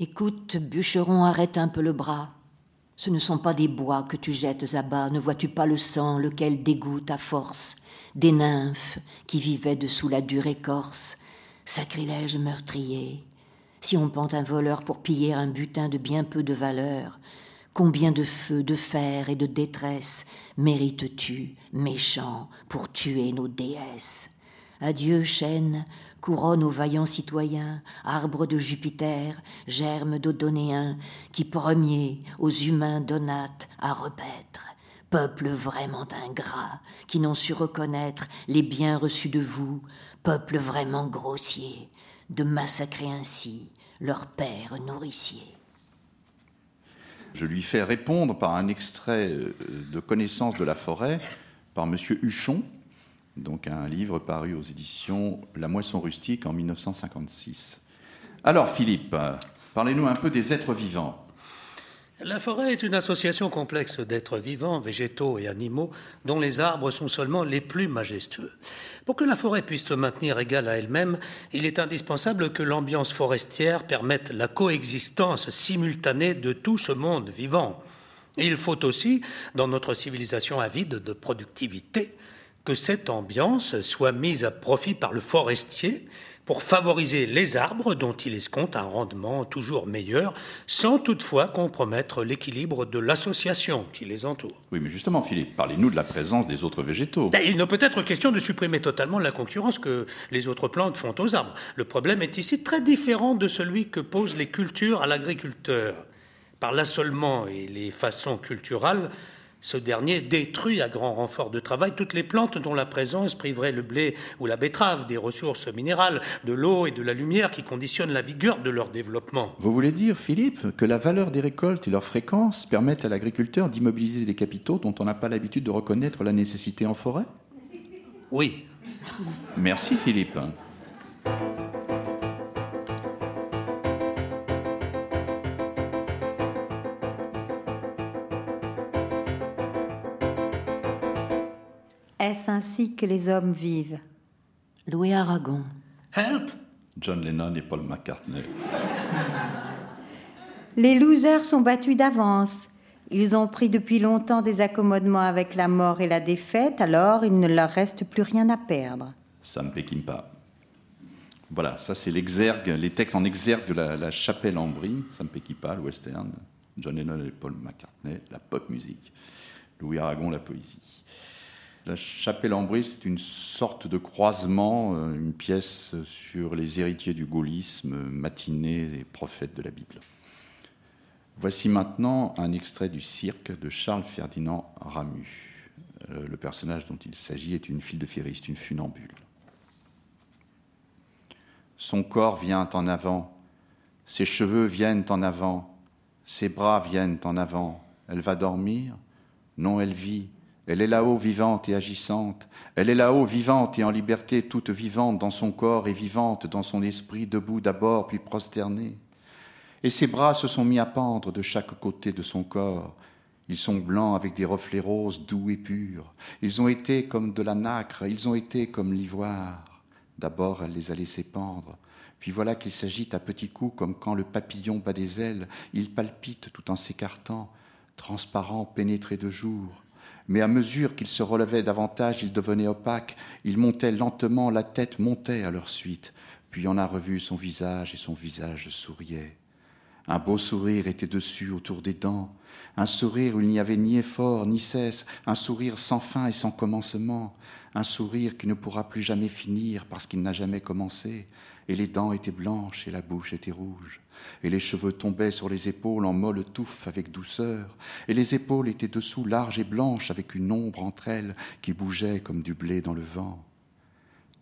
[SPEAKER 5] Écoute, bûcheron, arrête un peu le bras. Ce ne sont pas des bois que tu jettes à bas, ne vois-tu pas le sang, lequel dégoûte à force des nymphes qui vivaient dessous la dure écorce? Sacrilège meurtrier. Si on pend un voleur pour piller un butin de bien peu de valeur, combien de feu, de fer et de détresse mérites-tu, méchant, pour tuer nos déesses? Adieu, chêne, couronne aux vaillants citoyens, arbre de Jupiter, germe d'Odonéen, qui premier aux humains donnâtes à repaître. Peuple vraiment ingrat, qui n'ont su reconnaître les biens reçus de vous, peuple vraiment grossier, de massacrer ainsi leur père nourricier.
[SPEAKER 2] Je lui fais répondre par un extrait euh, de Connaissance de la forêt par M. Huchon, donc un livre paru aux éditions La Moisson rustique en 1956. Alors Philippe, parlez-nous un peu des êtres vivants.
[SPEAKER 3] La forêt est une association complexe d'êtres vivants, végétaux et animaux, dont les arbres sont seulement les plus majestueux. Pour que la forêt puisse se maintenir égale à elle-même, il est indispensable que l'ambiance forestière permette la coexistence simultanée de tout ce monde vivant. Il faut aussi, dans notre civilisation avide de productivité, que cette ambiance soit mise à profit par le forestier pour favoriser les arbres dont il escompte un rendement toujours meilleur, sans toutefois compromettre l'équilibre de l'association qui les entoure.
[SPEAKER 2] Oui, mais justement Philippe, parlez-nous de la présence des autres végétaux.
[SPEAKER 3] Ben, Il ne peut être question de supprimer totalement la concurrence que les autres plantes font aux arbres. Le problème est ici très différent de celui que posent les cultures à l'agriculteur. Par l'assolement et les façons culturales, ce dernier détruit à grand renfort de travail toutes les plantes dont la présence priverait le blé ou la betterave des ressources minérales, de l'eau et de la lumière qui conditionnent la vigueur de leur développement.
[SPEAKER 2] Vous voulez dire, Philippe, que la valeur des récoltes et leur fréquence permettent à l'agriculteur d'immobiliser des capitaux dont on n'a pas l'habitude de reconnaître la nécessité en forêt?
[SPEAKER 3] Oui,
[SPEAKER 2] Merci Philippe.
[SPEAKER 4] Est-ce ainsi que les hommes vivent?
[SPEAKER 5] Louis Aragon.
[SPEAKER 3] help
[SPEAKER 2] John Lennon et Paul McCartney.
[SPEAKER 4] Les losers sont battus d'avance. Ils ont pris depuis longtemps des accommodements avec la mort et la défaite, alors il ne leur reste plus rien à perdre.
[SPEAKER 2] Sam Peckinpah. Voilà, ça c'est l'exergue, les textes en exergue de la, la chapelle en brie, Sam Peckinpah, le western, John Lennon et Paul McCartney, la pop musique, Louis Aragon, la poésie. La chapelle en brie, c'est une sorte de croisement, euh, une pièce sur les héritiers du gaullisme, matinée des prophètes de la Bible. Voici maintenant un extrait du cirque de Charles Ferdinand Ramu. Euh, le personnage dont il s'agit est une file de fériste, une funambule. Son corps vient en avant, ses cheveux viennent en avant, ses bras viennent en avant. Elle va dormir? Non, elle vit. Elle est là-haut vivante et agissante. Elle est là-haut vivante et en liberté, toute vivante dans son corps et vivante dans son esprit, debout d'abord puis prosternée. Et ses bras se sont mis à pendre de chaque côté de son corps. Ils sont blancs avec des reflets roses doux et purs. Ils ont été comme de la nacre, ils ont été comme l'ivoire. D'abord, elle les a laissés pendre. Puis voilà qu'il s'agite à petits coups, comme quand le papillon bat des ailes. Il palpite tout en s'écartant, transparent, pénétré de jour. Mais à mesure qu'il se relevait davantage, il devenait opaque. Il montait lentement, la tête montait à leur suite. Puis on a revu son visage et son visage souriait. Un beau sourire était dessus, autour des dents. Un sourire où il n'y avait ni effort ni cesse, un sourire sans fin et sans commencement, un sourire qui ne pourra plus jamais finir parce qu'il n'a jamais commencé, et les dents étaient blanches et la bouche était rouge, et les cheveux tombaient sur les épaules en molle touffe avec douceur, et les épaules étaient dessous larges et blanches avec une ombre entre elles qui bougeait comme du blé dans le vent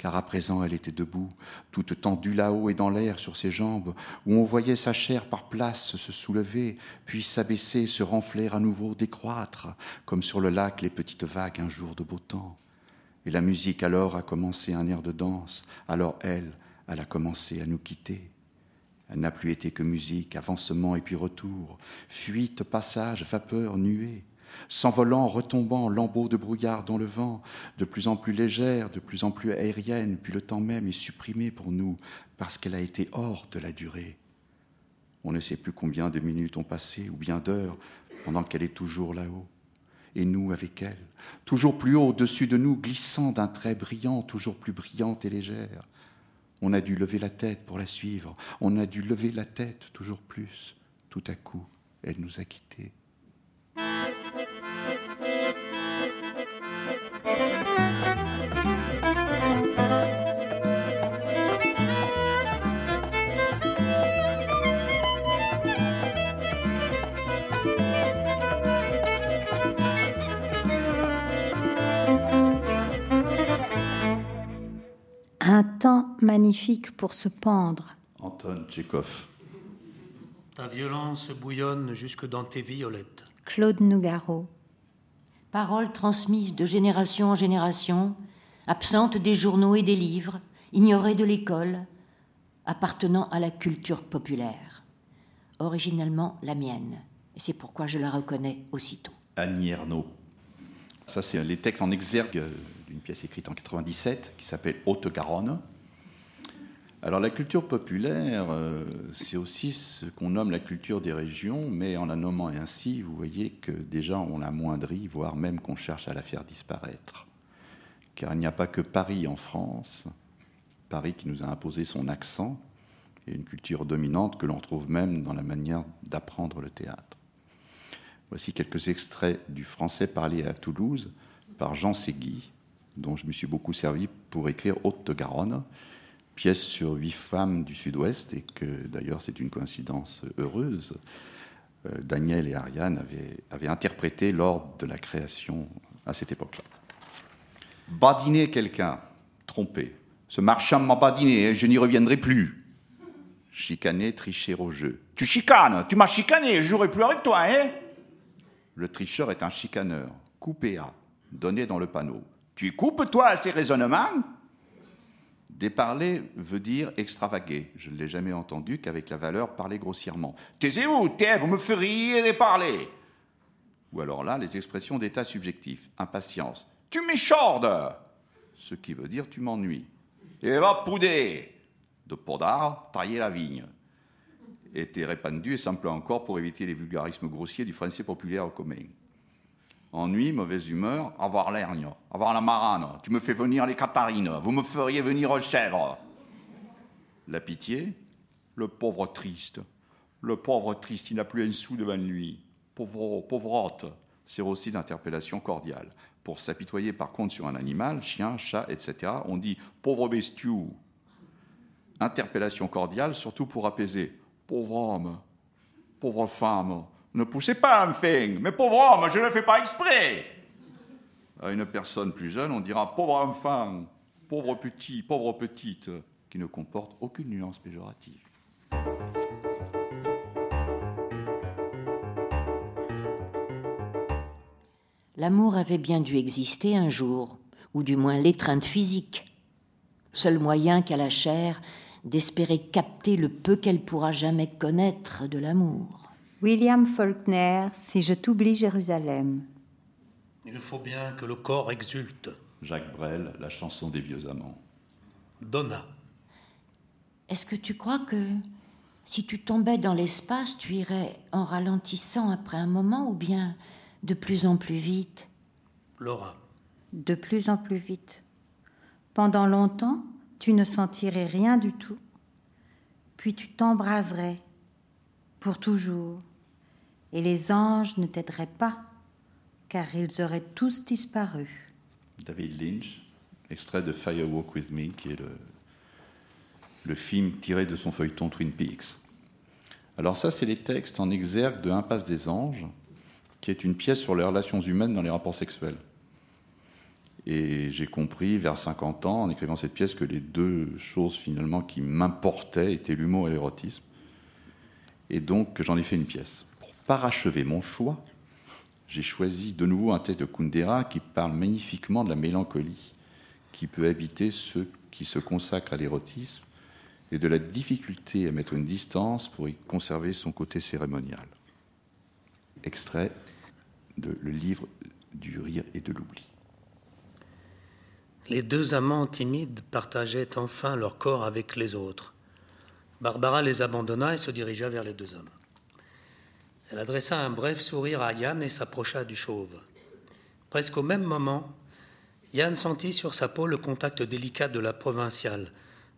[SPEAKER 2] car à présent elle était debout, toute tendue là-haut et dans l'air sur ses jambes, où on voyait sa chair par place se soulever, puis s'abaisser, se renfler à nouveau, décroître, comme sur le lac les petites vagues un jour de beau temps. Et la musique alors a commencé un air de danse, alors elle, elle a commencé à nous quitter. Elle n'a plus été que musique, avancement et puis retour, fuite, passage, vapeur, nuée s'envolant, retombant, lambeaux de brouillard dans le vent, de plus en plus légère, de plus en plus aérienne, puis le temps même est supprimé pour nous, parce qu'elle a été hors de la durée. On ne sait plus combien de minutes ont passé, ou bien d'heures, pendant qu'elle est toujours là-haut. Et nous avec elle, toujours plus haut au-dessus de nous, glissant d'un trait brillant, toujours plus brillante et légère. On a dû lever la tête pour la suivre, on a dû lever la tête toujours plus. Tout à coup, elle nous a quittés.
[SPEAKER 4] Un temps magnifique pour se pendre.
[SPEAKER 2] Anton Tchekhov.
[SPEAKER 3] Ta violence bouillonne jusque dans tes violettes.
[SPEAKER 4] Claude Nougaro.
[SPEAKER 5] Paroles transmises de génération en génération, absentes des journaux et des livres, ignorées de l'école, appartenant à la culture populaire. Originellement la mienne, et c'est pourquoi je la reconnais aussitôt.
[SPEAKER 2] Annie Ernaux. Ça, c'est les textes en exergue d'une pièce écrite en 97 qui s'appelle Haute-Garonne. Alors la culture populaire, euh, c'est aussi ce qu'on nomme la culture des régions, mais en la nommant ainsi, vous voyez que déjà on l'amoindrit, voire même qu'on cherche à la faire disparaître. Car il n'y a pas que Paris en France, Paris qui nous a imposé son accent et une culture dominante que l'on trouve même dans la manière d'apprendre le théâtre. Voici quelques extraits du français parlé à Toulouse par Jean Ségui, dont je me suis beaucoup servi pour écrire Haute-Garonne, pièce sur huit femmes du Sud-Ouest, et que d'ailleurs c'est une coïncidence heureuse. Euh, Daniel et Ariane avaient, interprété lors de la création à cette époque-là. Badiner quelqu'un, tromper. Ce marchand m'a badiné, et je n'y reviendrai plus. Chicaner, tricher au jeu.
[SPEAKER 6] Tu chicanes, tu m'as chicané, je jouerai plus avec toi, hein
[SPEAKER 2] le tricheur est un chicaneur. Coupé à, donné dans le panneau.
[SPEAKER 6] Tu coupes, toi, à ces raisonnements?
[SPEAKER 2] Déparler veut dire extravaguer. Je ne l'ai jamais entendu qu'avec la valeur parler grossièrement.
[SPEAKER 6] Taisez-vous, taisez, vous me feriez déparler.
[SPEAKER 2] Ou alors là, les expressions d'état subjectif. Impatience.
[SPEAKER 6] Tu m'échordes
[SPEAKER 2] Ce qui veut dire tu m'ennuies.
[SPEAKER 6] Et va pouder
[SPEAKER 2] De podar, tailler la vigne était répandu et simple encore pour éviter les vulgarismes grossiers du français populaire commun. Ennui, mauvaise humeur, avoir l'hergne, avoir la marane, tu me fais venir les catarines, vous me feriez venir aux chèvres. La pitié, le pauvre triste, le pauvre triste, il n'a plus un sou devant lui. Pauvre, pauvrote, c'est aussi d'interpellation cordiale. Pour s'apitoyer par contre sur un animal, chien, chat, etc., on dit pauvre bestiou. Interpellation cordiale, surtout pour apaiser. Pauvre homme, pauvre femme, ne poussez pas, enfin, mais pauvre homme, je ne le fais pas exprès. À une personne plus jeune, on dira pauvre enfant, pauvre petit, pauvre petite, qui ne comporte aucune nuance péjorative.
[SPEAKER 5] L'amour avait bien dû exister un jour, ou du moins l'étreinte physique. Seul moyen qu'a la chair d'espérer capter le peu qu'elle pourra jamais connaître de l'amour.
[SPEAKER 4] William Faulkner, Si je t'oublie Jérusalem.
[SPEAKER 3] Il faut bien que le corps exulte.
[SPEAKER 2] Jacques Brel, La chanson des vieux amants.
[SPEAKER 3] Donna.
[SPEAKER 5] Est-ce que tu crois que si tu tombais dans l'espace, tu irais en ralentissant après un moment ou bien de plus en plus vite?
[SPEAKER 3] Laura.
[SPEAKER 4] De plus en plus vite. Pendant longtemps, tu ne sentirais rien du tout. Puis tu t'embraserais pour toujours. Et les anges ne t'aideraient pas, car ils auraient tous disparu.
[SPEAKER 2] David Lynch, extrait de Firewalk With Me, qui est le, film tiré de son feuilleton Twin Peaks. Alors ça, c'est les textes en exergue de Impasse des anges, qui est une pièce sur les relations humaines dans les rapports sexuels. Et j'ai compris vers 50 ans, en écrivant cette pièce, que les deux choses finalement qui m'importaient étaient l'humour et l'érotisme. Et donc j'en ai fait une pièce. Parachever mon choix, j'ai choisi de nouveau un texte de Kundera qui parle magnifiquement de la mélancolie qui peut habiter ceux qui se consacrent à l'érotisme et de la difficulté à mettre une distance pour y conserver son côté cérémonial. Extrait de Le livre du rire et de l'oubli.
[SPEAKER 3] Les deux amants timides partageaient enfin leur corps avec les autres. Barbara les abandonna et se dirigea vers les deux hommes. Elle adressa un bref sourire à Yann et s'approcha du chauve. Presque au même moment, Yann sentit sur sa peau le contact délicat de la provinciale,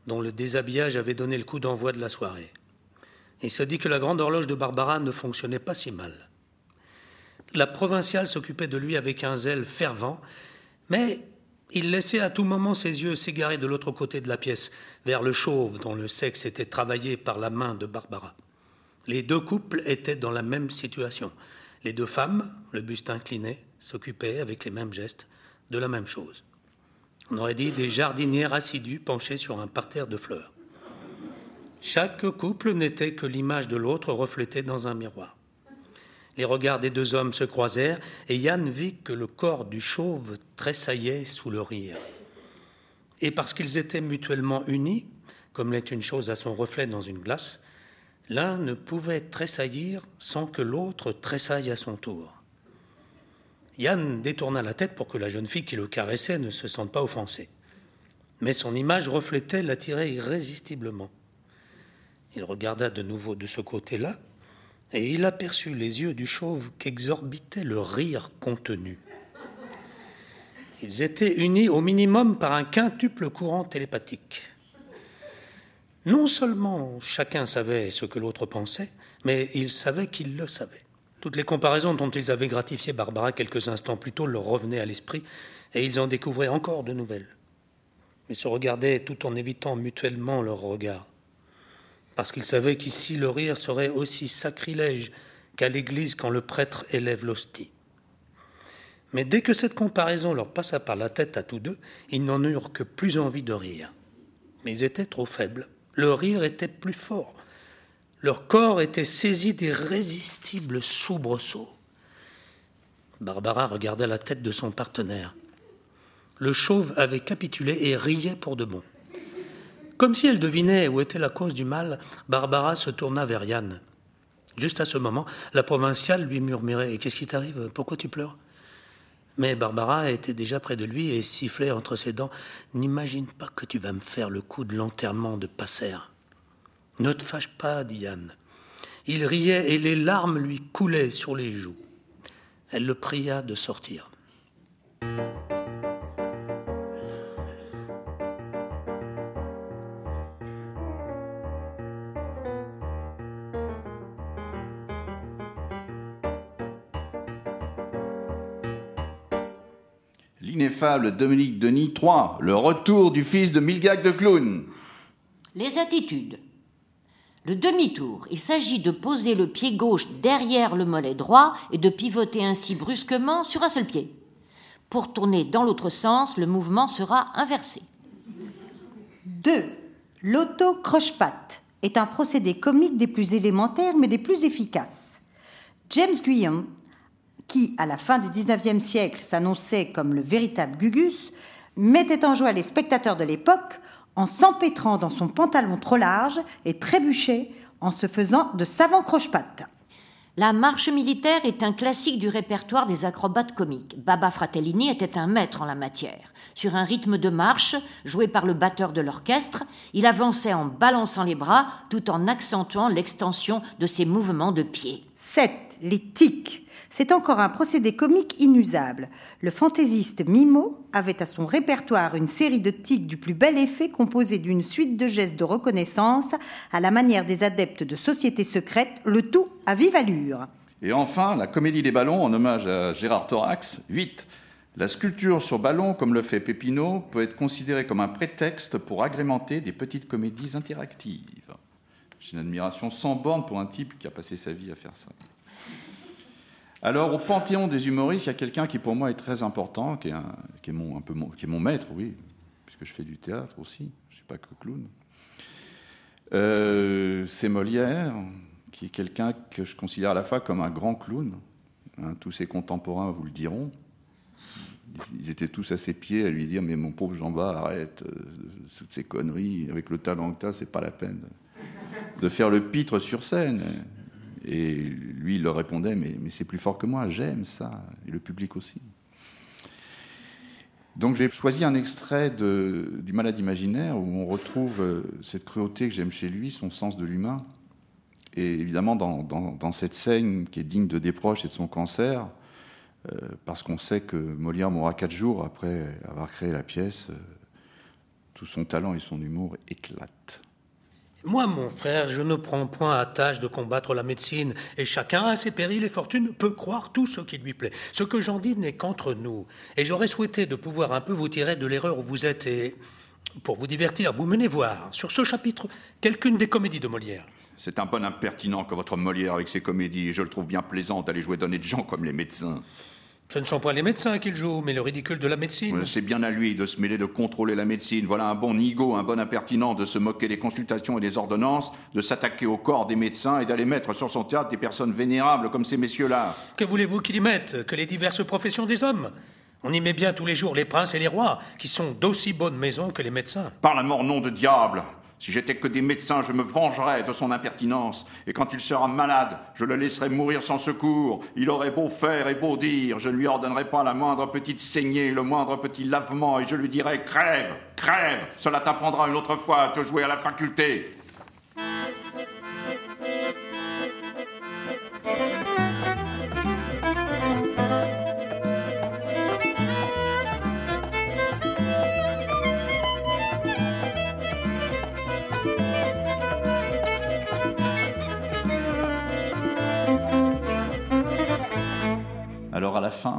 [SPEAKER 3] dont le déshabillage avait donné le coup d'envoi de la soirée. Il se dit que la grande horloge de Barbara ne fonctionnait pas si mal. La provinciale s'occupait de lui avec un zèle fervent, mais il laissait à tout moment ses yeux s'égarer de l'autre côté de la pièce, vers le chauve dont le sexe était travaillé par la main de Barbara. Les deux couples étaient dans la même situation. Les deux femmes, le buste incliné, s'occupaient avec les mêmes gestes de la même chose. On aurait dit des jardinières assidues penchées sur un parterre de fleurs. Chaque couple n'était que l'image de l'autre reflétée dans un miroir. Les regards des deux hommes se croisèrent et Yann vit que le corps du chauve tressaillait sous le rire. Et parce qu'ils étaient mutuellement unis, comme l'est une chose à son reflet dans une glace, l'un ne pouvait tressaillir sans que l'autre tressaille à son tour. Yann détourna la tête pour que la jeune fille qui le caressait ne se sente pas offensée. Mais son image reflétait l'attirait irrésistiblement. Il regarda de nouveau de ce côté-là, et il aperçut les yeux du chauve qu'exorbitait le rire contenu. Ils étaient unis au minimum par un quintuple courant télépathique. Non seulement chacun savait ce que l'autre pensait, mais il savait qu'il le savait. Toutes les comparaisons dont ils avaient gratifié Barbara quelques instants plus tôt leur revenaient à l'esprit, et ils en découvraient encore de nouvelles. Ils se regardaient tout en évitant mutuellement leurs regards parce qu'il savait qu'ici le rire serait aussi sacrilège qu'à l'église quand le prêtre élève l'hostie. Mais dès que cette comparaison leur passa par la tête à tous deux, ils n'en eurent que plus envie de rire. Mais ils étaient trop faibles. Le rire était plus fort. Leur corps était saisi d'irrésistibles soubresauts. Barbara regardait la tête de son partenaire. Le chauve avait capitulé et riait pour de bon. Comme si elle devinait où était la cause du mal, Barbara se tourna vers Yann. Juste à ce moment, la provinciale lui murmurait Qu'est-ce qui t'arrive? Pourquoi tu pleures? Mais Barbara était déjà près de lui et sifflait entre ses dents N'imagine pas que tu vas me faire le coup de l'enterrement de Passer. Ne te fâche pas, dit Yann. Il riait et les larmes lui coulaient sur les joues. Elle le pria de sortir.
[SPEAKER 2] L'ineffable Dominique Denis 3, le retour du fils de Milgag de Clown.
[SPEAKER 5] Les attitudes. Le demi-tour, il s'agit de poser le pied gauche derrière le mollet droit et de pivoter ainsi brusquement sur un seul pied. Pour tourner dans l'autre sens, le mouvement sera inversé.
[SPEAKER 4] 2. L'auto-croche-patte est un procédé comique des plus élémentaires mais des plus efficaces. James Guyon, qui à la fin du XIXe siècle s'annonçait comme le véritable Gugus, mettait en joie les spectateurs de l'époque en s'empêtrant dans son pantalon trop large et trébuchait en se faisant de savants croche-pattes.
[SPEAKER 5] La marche militaire est un classique du répertoire des acrobates comiques. Baba Fratellini était un maître en la matière. Sur un rythme de marche, joué par le batteur de l'orchestre, il avançait en balançant les bras tout en accentuant l'extension de ses mouvements de pied.
[SPEAKER 4] 7. Les tics. C'est encore un procédé comique inusable. Le fantaisiste Mimo avait à son répertoire une série de tics du plus bel effet composée d'une suite de gestes de reconnaissance à la manière des adeptes de sociétés secrètes, le tout à vive allure.
[SPEAKER 2] Et enfin, la comédie des ballons en hommage à Gérard Thorax. 8. La sculpture sur ballon, comme le fait Pépinot, peut être considérée comme un prétexte pour agrémenter des petites comédies interactives. J'ai une admiration sans borne pour un type qui a passé sa vie à faire ça. Alors, au panthéon des humoristes, il y a quelqu'un qui, pour moi, est très important, qui est, mon, maître, oui, puisque je fais du théâtre aussi, je ne suis pas que clown. Euh, c'est Molière, qui est quelqu'un que je considère à la fois comme un grand clown. Hein, tous ses contemporains vous le diront. Ils étaient tous à ses pieds à lui dire Mais mon pauvre Jean-Bas, arrête, euh, toutes ces conneries, avec le talent que tu as, c'est pas la peine de faire le pitre sur scène. Et lui, il leur répondait, mais, c'est plus fort que moi, j'aime ça, et le public aussi. Donc j'ai choisi un extrait du Malade imaginaire où on retrouve euh, cette cruauté que j'aime chez lui, son sens de l'humain. Et évidemment, dans, cette scène qui est digne de des proches et de son cancer, euh, parce qu'on sait que Molière mourra quatre jours après avoir créé la pièce, euh, tout son talent et son humour éclatent.
[SPEAKER 3] Moi, mon frère, je ne prends point à tâche de combattre la médecine, et chacun, à ses périls et fortunes, peut croire tout ce qui lui plaît. Ce que j'en dis n'est qu'entre nous, et j'aurais souhaité de pouvoir un peu vous tirer de l'erreur où vous êtes, et pour vous divertir, vous menez voir, sur ce chapitre, quelqu'une des comédies de Molière.
[SPEAKER 6] C'est un bon impertinent que votre Molière avec ses comédies, et je le trouve bien plaisant d'aller jouer de gens comme les médecins.
[SPEAKER 3] Ce ne sont pas les médecins qu'il joue, mais le ridicule de la médecine.
[SPEAKER 6] C'est bien à lui de se mêler de contrôler la médecine. Voilà un bon nigo, un bon impertinent de se moquer des consultations et des ordonnances, de s'attaquer au corps des médecins et d'aller mettre sur son théâtre des personnes vénérables comme ces messieurs-là.
[SPEAKER 3] Que voulez-vous qu'il y mette Que les diverses professions des hommes? On y met bien tous les jours les princes et les rois, qui sont d'aussi bonne maison que les médecins.
[SPEAKER 6] Par la mort, nom de diable si j'étais que des médecins, je me vengerais de son impertinence. Et quand il sera malade, je le laisserai mourir sans secours. Il aurait beau faire et beau dire, je ne lui ordonnerai pas la moindre petite saignée, le moindre petit lavement, et je lui dirai crève, crève. Cela t'apprendra une autre fois à te jouer à la faculté.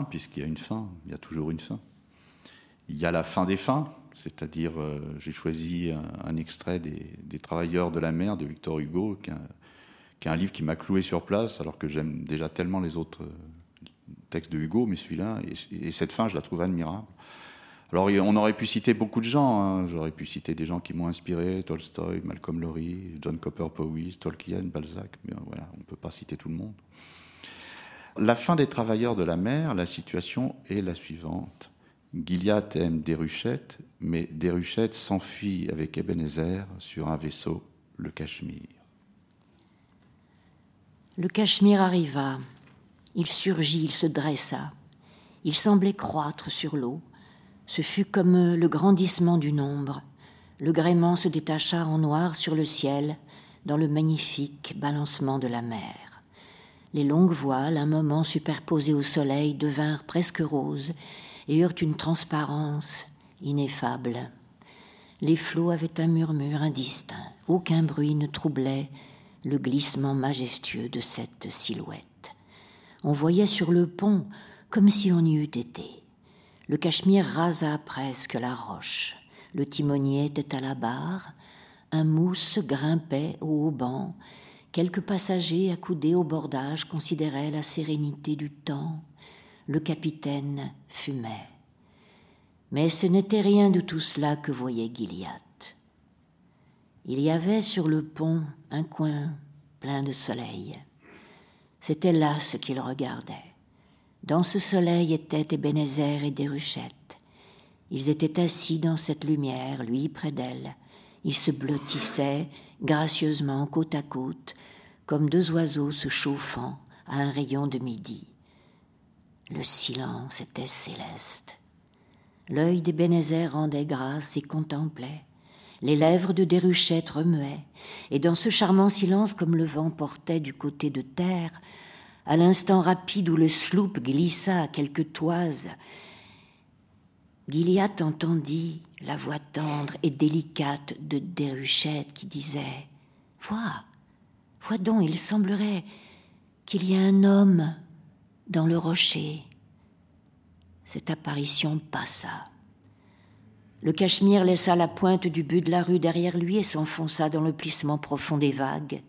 [SPEAKER 2] Puisqu'il y a une fin, il y a toujours une fin, il y a la fin des fins, c'est-à-dire euh, j'ai choisi un, extrait des, Travailleurs de la mer de Victor Hugo, qui est un, livre qui m'a cloué sur place, alors que j'aime déjà tellement les autres euh, textes de Hugo, mais celui-là, et, cette fin, je la trouve admirable. Alors on aurait pu citer beaucoup de gens, hein. j'aurais pu citer des gens qui m'ont inspiré, Tolstoy, Malcolm Lowry, John Copper Powys, Tolkien, Balzac, mais voilà, on ne peut pas citer tout le monde. La fin des travailleurs de la mer, la situation est la suivante. Gilliatt aime Déruchette, mais Déruchette s'enfuit avec Ebenezer sur un vaisseau, le Cachemire.
[SPEAKER 5] Le Cachemire arriva. Il surgit, il se dressa. Il semblait croître sur l'eau. Ce fut comme le grandissement d'une ombre. Le gréement se détacha en noir sur le ciel, dans le magnifique balancement de la mer. Les longues voiles, un moment superposées au soleil, devinrent presque roses et eurent une transparence ineffable. Les flots avaient un murmure indistinct. Aucun bruit ne troublait le glissement majestueux de cette silhouette. On voyait sur le pont comme si on y eût été. Le cachemire rasa presque la roche. Le timonier était à la barre. Un mousse grimpait au haut Quelques passagers accoudés au bordage considéraient la sérénité du temps. Le capitaine fumait. Mais ce n'était rien de tout cela que voyait Gilliatt. Il y avait sur le pont un coin plein de soleil. C'était là ce qu'il regardait. Dans ce soleil étaient Ebenezer et Déruchette. Ils étaient assis dans cette lumière, lui près d'elle. Ils se blottissaient gracieusement côte à côte, comme deux oiseaux se chauffant à un rayon de midi. Le silence était céleste. L'œil d'Ebenezer rendait grâce et contemplait. Les lèvres de Déruchette remuaient, et dans ce charmant silence, comme le vent portait du côté de terre, à l'instant rapide où le sloop glissa à quelques toises, Gilliatt entendit la voix tendre et délicate de Déruchette qui disait Vois, vois donc, il semblerait qu'il y a un homme dans le rocher. Cette apparition passa. Le cachemire laissa la pointe du but de la rue derrière lui et s'enfonça dans le plissement profond des vagues.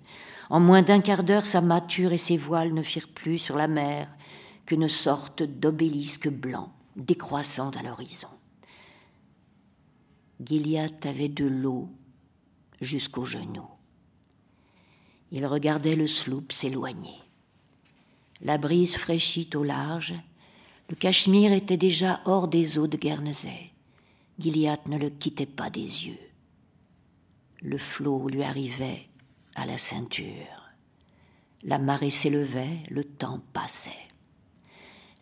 [SPEAKER 5] En moins d'un quart d'heure, sa mâture et ses voiles ne firent plus sur la mer qu'une sorte d'obélisque blanc décroissant à l'horizon. Gilliatt avait de l'eau jusqu'aux genoux. Il regardait le sloop s'éloigner. La brise fraîchit au large. Le Cachemire était déjà hors des eaux de Guernesey. Gilliatt ne le quittait pas des yeux. Le flot lui arrivait à la ceinture. La marée s'élevait, le temps passait.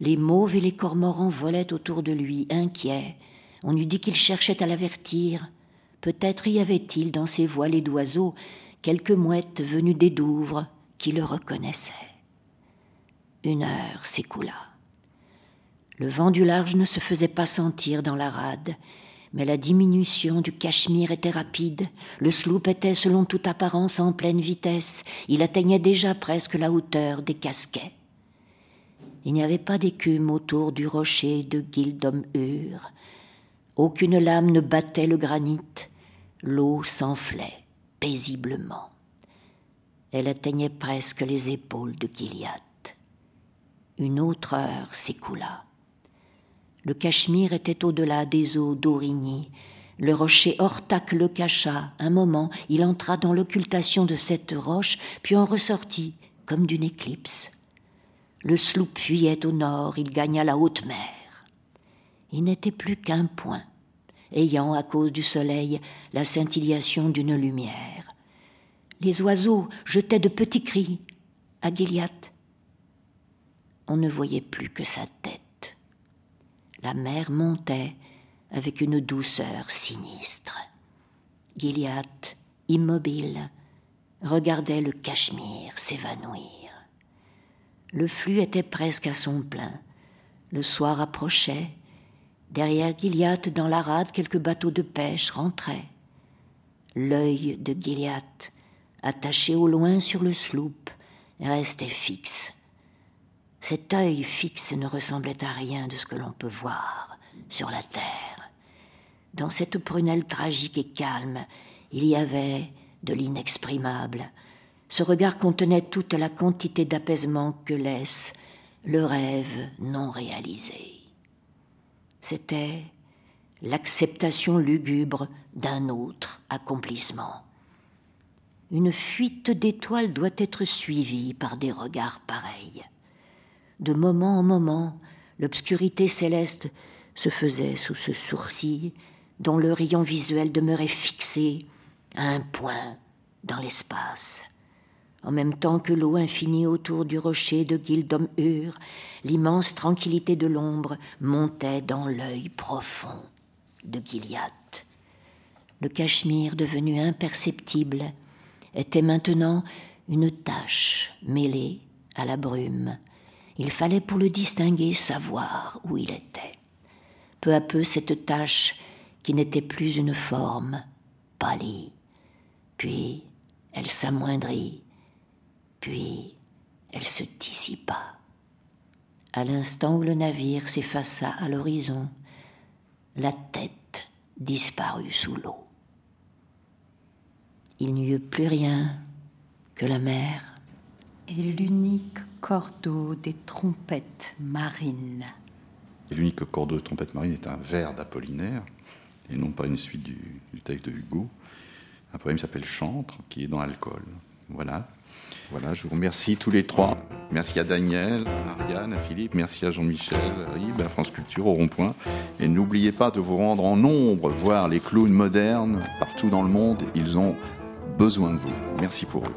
[SPEAKER 5] Les mauves et les cormorans volaient autour de lui, inquiets. On eût dit qu'il cherchait à l'avertir. Peut-être y avait-il dans ses voilées d'oiseaux quelques mouettes venues des Douvres qui le reconnaissaient. Une heure s'écoula. Le vent du large ne se faisait pas sentir dans la rade, mais la diminution du Cachemire était rapide. Le sloop était, selon toute apparence, en pleine vitesse. Il atteignait déjà presque la hauteur des casquets. Il n'y avait pas d'écume autour du rocher de Gildom-Ur. Aucune lame ne battait le granit. L'eau s'enflait paisiblement. Elle atteignait presque les épaules de Gilliatt. Une autre heure s'écoula. Le Cachemire était au-delà des eaux d'Aurigny. Le rocher Hortac le cacha. Un moment, il entra dans l'occultation de cette roche, puis en ressortit comme d'une éclipse. Le sloop fuyait au nord, il gagna la haute mer. Il n'était plus qu'un point, ayant, à cause du soleil, la scintillation d'une lumière. Les oiseaux jetaient de petits cris à Gilliatt. On ne voyait plus que sa tête la mer montait avec une douceur sinistre. Gilliatt, immobile, regardait le Cachemire s'évanouir. Le flux était presque à son plein. Le soir approchait. Derrière Gilliatt, dans la rade, quelques bateaux de pêche rentraient. L'œil de Gilliatt, attaché au loin sur le sloop, restait fixe cet œil fixe ne ressemblait à rien de ce que l'on peut voir sur la terre. Dans cette prunelle tragique et calme, il y avait de l'inexprimable. Ce regard contenait toute la quantité d'apaisement que laisse le rêve non réalisé. C'était l'acceptation lugubre d'un autre accomplissement. Une fuite d'étoiles doit être suivie par des regards pareils. De moment en moment, l'obscurité céleste se faisait sous ce sourcil dont le rayon visuel demeurait fixé à un point dans l'espace. En même temps que l'eau infinie autour du rocher de Gildom-Ur, l'immense tranquillité de l'ombre montait dans l'œil profond de Gilliatt. Le Cachemire, devenu imperceptible, était maintenant une tache mêlée à la brume il fallait pour le distinguer savoir où il était. Peu à peu, cette tache, qui n'était plus une forme, pâlit, puis elle s'amoindrit, puis elle se dissipa. À l'instant où le navire s'effaça à l'horizon, la tête disparut sous l'eau. Il n'y eut plus rien que la mer
[SPEAKER 4] et l'unique cordeau des trompettes marines.
[SPEAKER 2] L'unique cordeau de trompette marine est un vers d'Apollinaire, et non pas une suite du, du texte de Hugo. Un poème s'appelle Chantre, qui est dans l'alcool. Voilà. Voilà, je vous remercie tous les trois. Merci à Daniel, à Ariane, à Philippe, merci à Jean-Michel, à Yves, à France Culture, au Rond-Point. Et n'oubliez pas de vous rendre en nombre, voir les clowns modernes partout dans le monde. Ils ont besoin de vous. Merci pour eux.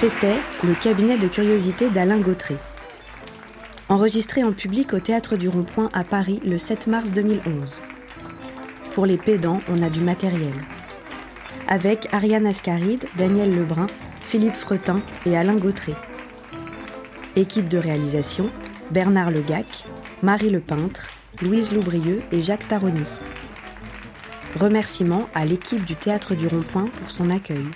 [SPEAKER 1] C'était le cabinet de curiosité d'Alain Gautret. Enregistré en public au Théâtre du Rond-Point à Paris le 7 mars 2011. Pour les pédants, on a du matériel. Avec Ariane Ascaride, Daniel Lebrun, Philippe Fretin et Alain Gautret. Équipe de réalisation Bernard Legac, Marie Lepeintre, Louise Loubrieux et Jacques Taroni. Remerciements à l'équipe du Théâtre du Rond-Point pour son accueil.